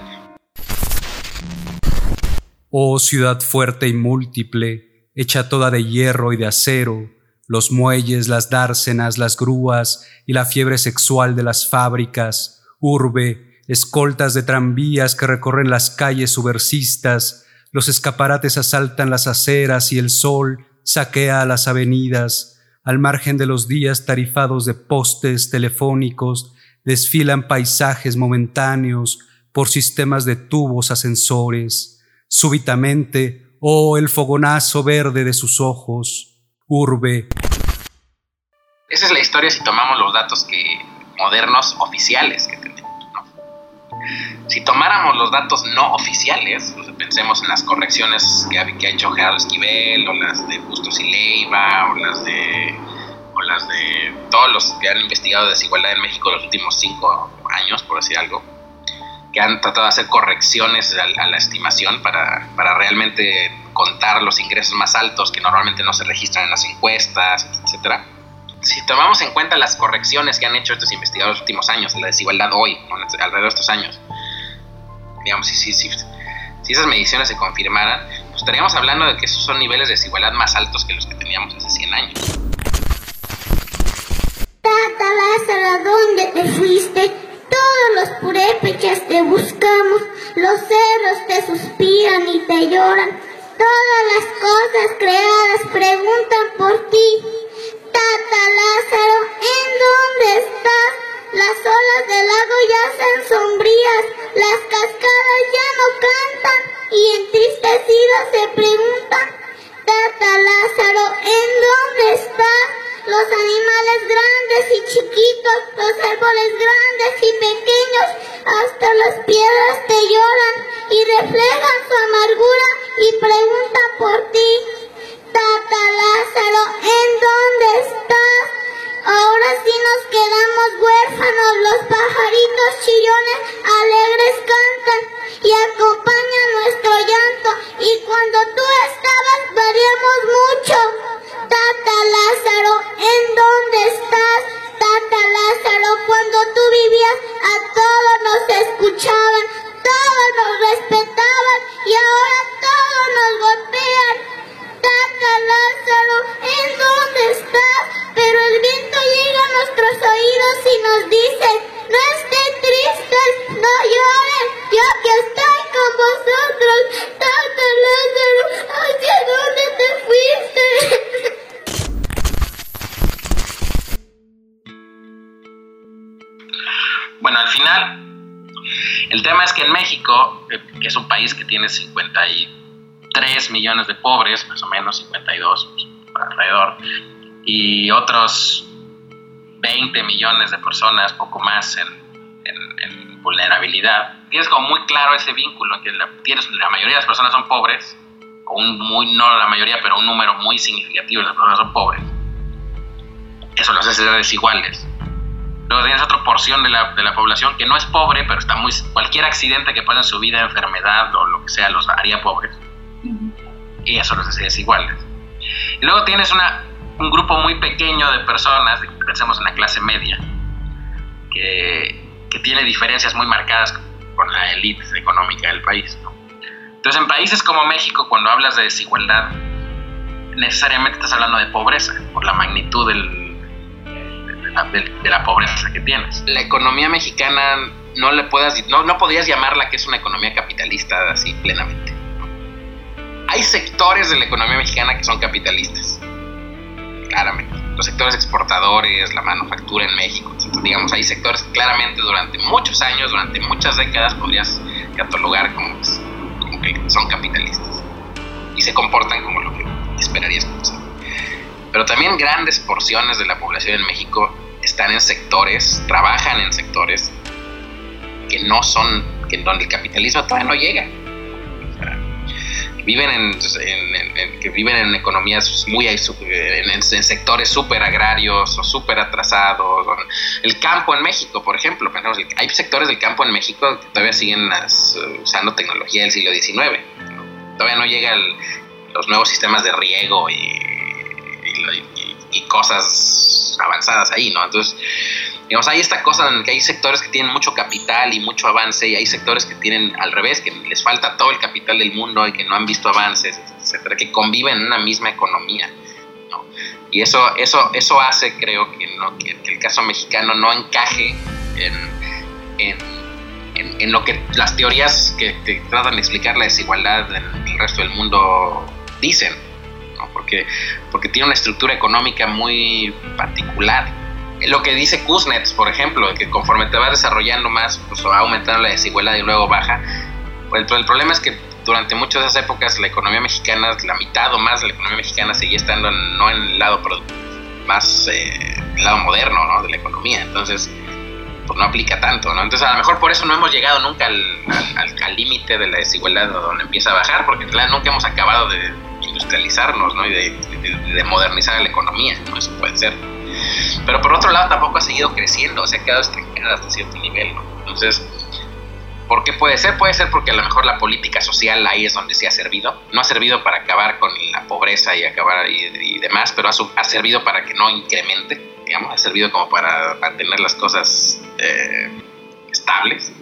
Oh ciudad fuerte y múltiple, hecha toda de hierro y de acero, los muelles, las dársenas, las grúas y la fiebre sexual de las fábricas, urbe, escoltas de tranvías que recorren las calles subversistas, los escaparates asaltan las aceras y el sol saquea las avenidas, al margen de los días tarifados de postes telefónicos, desfilan paisajes momentáneos por sistemas de tubos ascensores. Súbitamente, oh el fogonazo verde de sus ojos, urbe. Esa es la historia si tomamos los datos que, modernos oficiales que. Si tomáramos los datos no oficiales, pues, pensemos en las correcciones que ha, hecho Gerardo Esquivel, o las de Bustos y Leiva, o las de, o las de todos los que han investigado desigualdad en México los últimos cinco años, por decir algo, que han tratado de hacer correcciones a, la estimación para, para realmente contar los ingresos más altos que normalmente no se registran en las encuestas, etcétera. Si tomamos en cuenta las correcciones que han hecho estos investigadores en los últimos años, la desigualdad hoy, alrededor de estos años, digamos, si, si, si esas mediciones se confirmaran, pues estaríamos hablando de que esos son niveles de desigualdad más altos que los que teníamos hace 100 años. Tata Lázaro, ¿dónde te fuiste? Todos los purépechas te buscamos, los cerros te suspiran y te lloran. Todas las cosas creadas preguntan por ti. Tata Lázaro, ¿en dónde estás? Las olas del lago ya son sombrías, las cascadas ya no cantan y entristecidas se preguntan. Tata Lázaro, ¿en dónde estás? Los animales grandes y chiquitos, los árboles grandes y pequeños, hasta las piedras te lloran y reflejan su amargura y preguntan por ti. Tata Lázaro, ¿en dónde estás? Ahora sí nos quedamos huérfanos, los pajaritos chillones alegres cantan y acompañan nuestro llanto. Y cuando tú estabas, variamos mucho. Tata Lázaro, ¿en dónde estás? Tata Lázaro, cuando tú vivías, a todos nos escuchaban, todos nos respetaban y ahora todos nos golpean. Tanta Lázaro, es donde estás, pero el viento llega a nuestros oídos y nos dice: No estén tristes, no llores, yo que estoy con vosotros. Tanta Lázaro, hacia dónde te fuiste. Bueno, al final, el tema es que en México, eh, que es un país que tiene 50. 53 millones de pobres, más o menos 52 pues, alrededor, y otros 20 millones de personas, poco más en, vulnerabilidad, tienes como muy claro ese vínculo, que la, tienes, la mayoría de las personas son pobres, o un muy, no la mayoría, pero un número muy significativo de las personas son pobres. Eso los hace desiguales. Luego tienes otra porción de la, de la, población que no es pobre, pero está muy. Cualquier accidente que pasa en su vida, enfermedad o lo que sea, los haría pobres. Y eso los hace desiguales. Y luego tienes una, un grupo muy pequeño de personas, pensemos en la clase media, que, que tiene diferencias muy marcadas con la élite económica del país. Entonces, en países como México, cuando hablas de desigualdad, necesariamente estás hablando de pobreza, por la magnitud del, de, la, pobreza que tienes. La economía mexicana no le puedas, no, no podrías llamarla que es una economía capitalista así plenamente. Hay sectores de la economía mexicana que son capitalistas. Claramente. Los sectores exportadores, la manufactura en México, digamos, hay sectores que claramente durante muchos años, durante muchas décadas, podrías catalogar como, pues, como que son capitalistas. Y se comportan como lo que esperarías que Pero también grandes porciones de la población en México están en sectores, trabajan en sectores que no son, que donde el capitalismo todavía no llega viven en, que viven en economías muy en, sectores súper agrarios o súper atrasados. El campo en México por ejemplo hay sectores del campo en México que todavía siguen usando tecnología del siglo XIX todavía no llegan los nuevos sistemas de riego y, y cosas avanzadas ahí no entonces Digamos, hay esta cosa en que hay sectores que tienen mucho capital y mucho avance y hay sectores que tienen al revés, que les falta todo el capital del mundo y que no han visto avances, etcétera, que conviven en una misma economía. Y eso, eso, eso hace, creo, que, no, que, el caso mexicano no encaje en, en, en, lo que las teorías que, tratan de explicar la desigualdad en el resto del mundo dicen, porque, porque tiene una estructura económica muy particular lo que dice Kuznets, por ejemplo, que conforme te vas desarrollando más, pues va aumentando la desigualdad y luego baja. El, el problema es que durante muchas de esas épocas la economía mexicana, la mitad o más de la economía mexicana seguía estando no en el lado más eh, el lado moderno ¿no? de la economía. Entonces, pues no aplica tanto, ¿no? Entonces, a lo mejor por eso no hemos llegado nunca al límite de la desigualdad donde empieza a bajar, porque nunca hemos acabado de industrializarnos, ¿no? Y de, de modernizar la economía, ¿no? Eso puede ser. Pero por otro lado tampoco ha seguido creciendo, se ha quedado estancada hasta cierto nivel, ¿no? Entonces, ¿por qué puede ser? Puede ser porque a lo mejor la política social ahí es donde se ha servido. No ha servido para acabar con la pobreza y acabar y, demás, pero ha, servido para que no incremente, digamos, ha servido como para mantener las cosas eh, estables.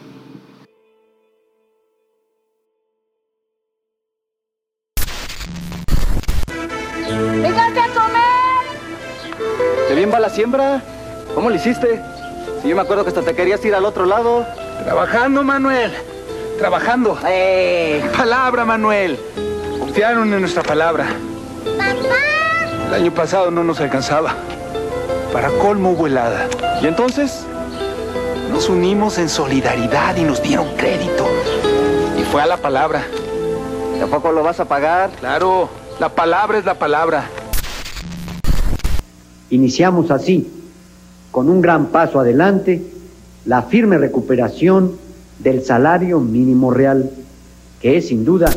Bien va la siembra? ¿Cómo lo hiciste? Si yo me acuerdo que hasta te querías ir al otro lado. Trabajando, Manuel. Trabajando. ¡Eh! Palabra, Manuel. Confiaron en nuestra palabra. ¡Papá! El año pasado no nos alcanzaba. Para colmo hubo helada. ¿Y entonces? Nos unimos en solidaridad y nos dieron crédito. Y fue a la palabra. ¿Tampoco lo vas a pagar? Claro, la palabra es la palabra. Iniciamos así, con un gran paso adelante, la firme recuperación del salario mínimo real, que es sin duda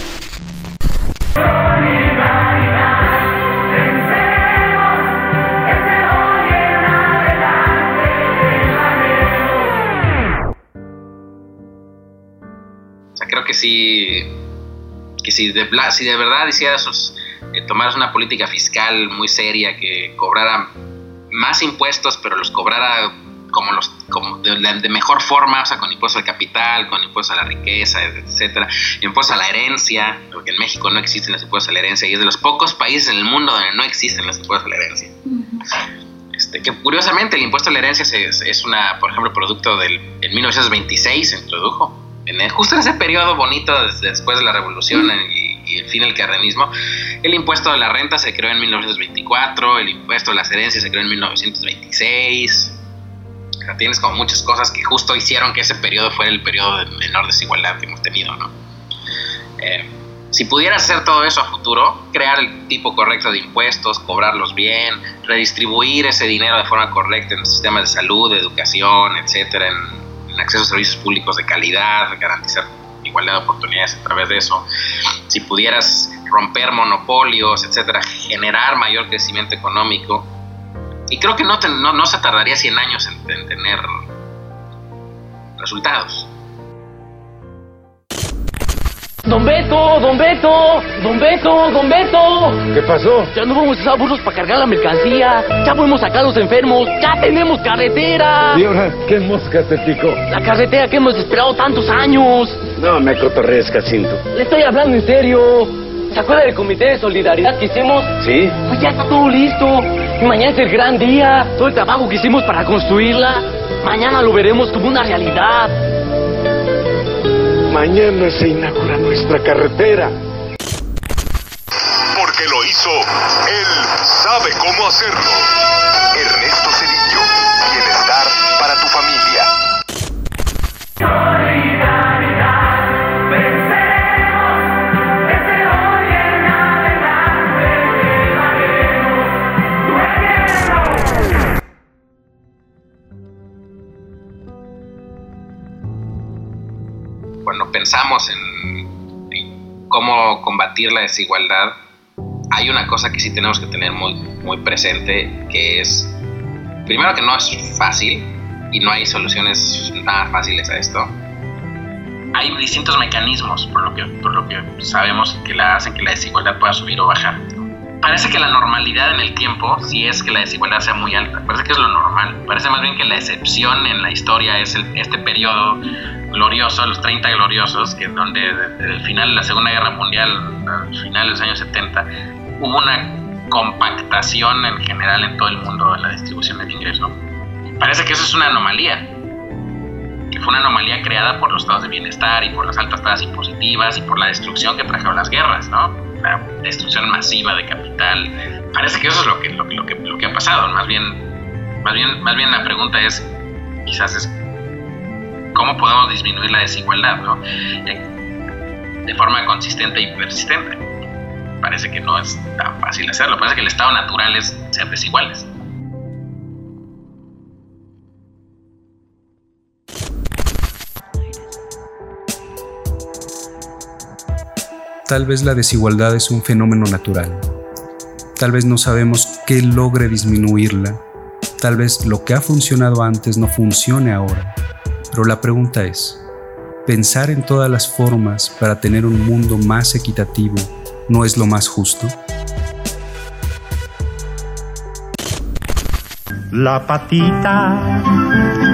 creo que si, que si de, si de verdad hicieras eh, tomaras una política fiscal muy seria que cobrara más impuestos, pero los cobrara como los como de, mejor forma, o sea, con impuestos al capital, con impuestos a la riqueza, etcétera, impuestos a la herencia, porque en México no existen los impuestos a la herencia y es de los pocos países en el mundo donde no existen los impuestos a la herencia. Este, que curiosamente el impuesto a la herencia es, es una, por ejemplo, producto del en 1926 se introdujo, en justo en ese periodo bonito después de la revolución y, el fin del el impuesto de la renta se creó en 1924, el impuesto de las herencias se creó en 1926. O tienes como muchas cosas que justo hicieron que ese periodo fuera el periodo de menor desigualdad que hemos tenido, ¿no? Eh, si pudieras hacer todo eso a futuro, crear el tipo correcto de impuestos, cobrarlos bien, redistribuir ese dinero de forma correcta en sistemas de salud, educación, etcétera, en acceso a servicios públicos de calidad, garantizar igualdad de oportunidades a través de eso. Si pudieras romper monopolios, etcétera, generar mayor crecimiento económico. Y creo que no, te- se tardaría 100 años en tener resultados. Don Beto, don Beto, don Beto, don Beto. ¿Qué pasó? Ya no vamos a usar burros para cargar la mercancía. Ya podemos sacar a los enfermos. Ya tenemos carretera. ¿Y ahora qué mosca te picó? La carretera que hemos esperado tantos años. No me cotorrees, Jacinto. Le estoy hablando en serio. ¿Se acuerda del comité de solidaridad que hicimos? ¿Sí? Pues ya está todo listo. Y mañana es el gran día. Todo el trabajo que hicimos para construirla. Mañana lo veremos como una realidad. Mañana se inaugura nuestra carretera. Porque lo hizo, él sabe cómo hacerlo. Ernesto Cedillo, bienestar para tu familia. Cómo combatir la desigualdad, hay una cosa que sí tenemos que tener muy, muy presente, que es, primero que no es fácil y no hay soluciones nada fáciles a esto. Hay distintos mecanismos por lo que, por lo que sabemos que la hacen que la desigualdad pueda subir o bajar. Parece que la normalidad en el tiempo sí es que la desigualdad sea muy alta. Parece que es lo normal. Parece más bien que la excepción en la historia es el- este periodo glorioso, los 30 gloriosos, que donde desde el final de la Segunda Guerra Mundial, al final de los años 70, hubo una compactación en general en todo el mundo de la distribución del ingreso. Parece que eso es una anomalía, que fue una anomalía creada por los estados de bienestar y por las altas tasas impositivas y por la destrucción que trajeron las guerras, ¿no? La destrucción masiva de capital. Parece que eso es lo que, lo, lo que, lo que ha pasado. Más bien, más, bien, más bien la pregunta es, quizás es, ¿cómo podemos disminuir la desigualdad, ¿no? Eh, De forma consistente y persistente. Parece que no es tan fácil hacerlo. Parece que el estado natural es ser desiguales. Tal vez la desigualdad es un fenómeno natural. Tal vez no sabemos qué logre disminuirla. Tal vez lo que ha funcionado antes no funcione ahora. Pero la pregunta es, ¿pensar en todas las formas para tener un mundo más equitativo no es lo más justo? La patita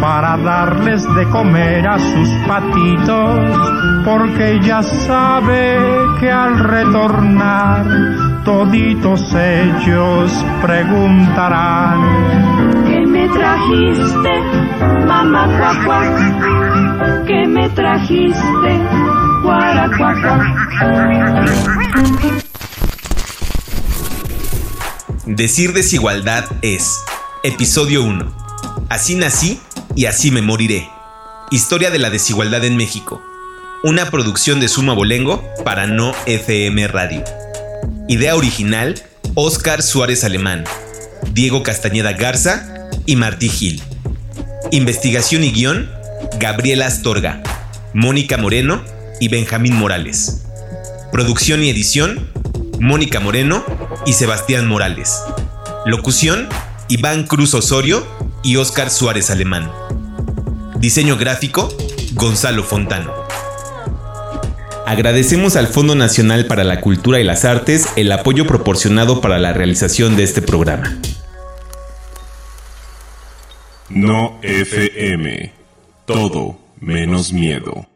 para darles de comer a sus patitos, porque ya sabe que al retornar toditos ellos preguntarán. ¿Qué me trajiste, mamá cuacua? ¿Qué me trajiste, guaracuacua? Decir desigualdad es Episodio 1. Así nací y así me moriré. Historia de la desigualdad en México. Una producción de Suma Bolengo para No FM Radio. Idea original, Oscar Suárez Alemán, Diego Castañeda Garza y Martí Gil. Investigación y guion, Gabriela Astorga, Mónica Moreno y Benjamín Morales. Producción y edición, Mónica Moreno y Sebastián Morales. Locución, Iván Cruz Osorio y Óscar Suárez Alemán. Diseño gráfico, Gonzalo Fontano. Agradecemos al Fondo Nacional para la Cultura y las Artes el apoyo proporcionado para la realización de este programa. No FM. Todo menos miedo.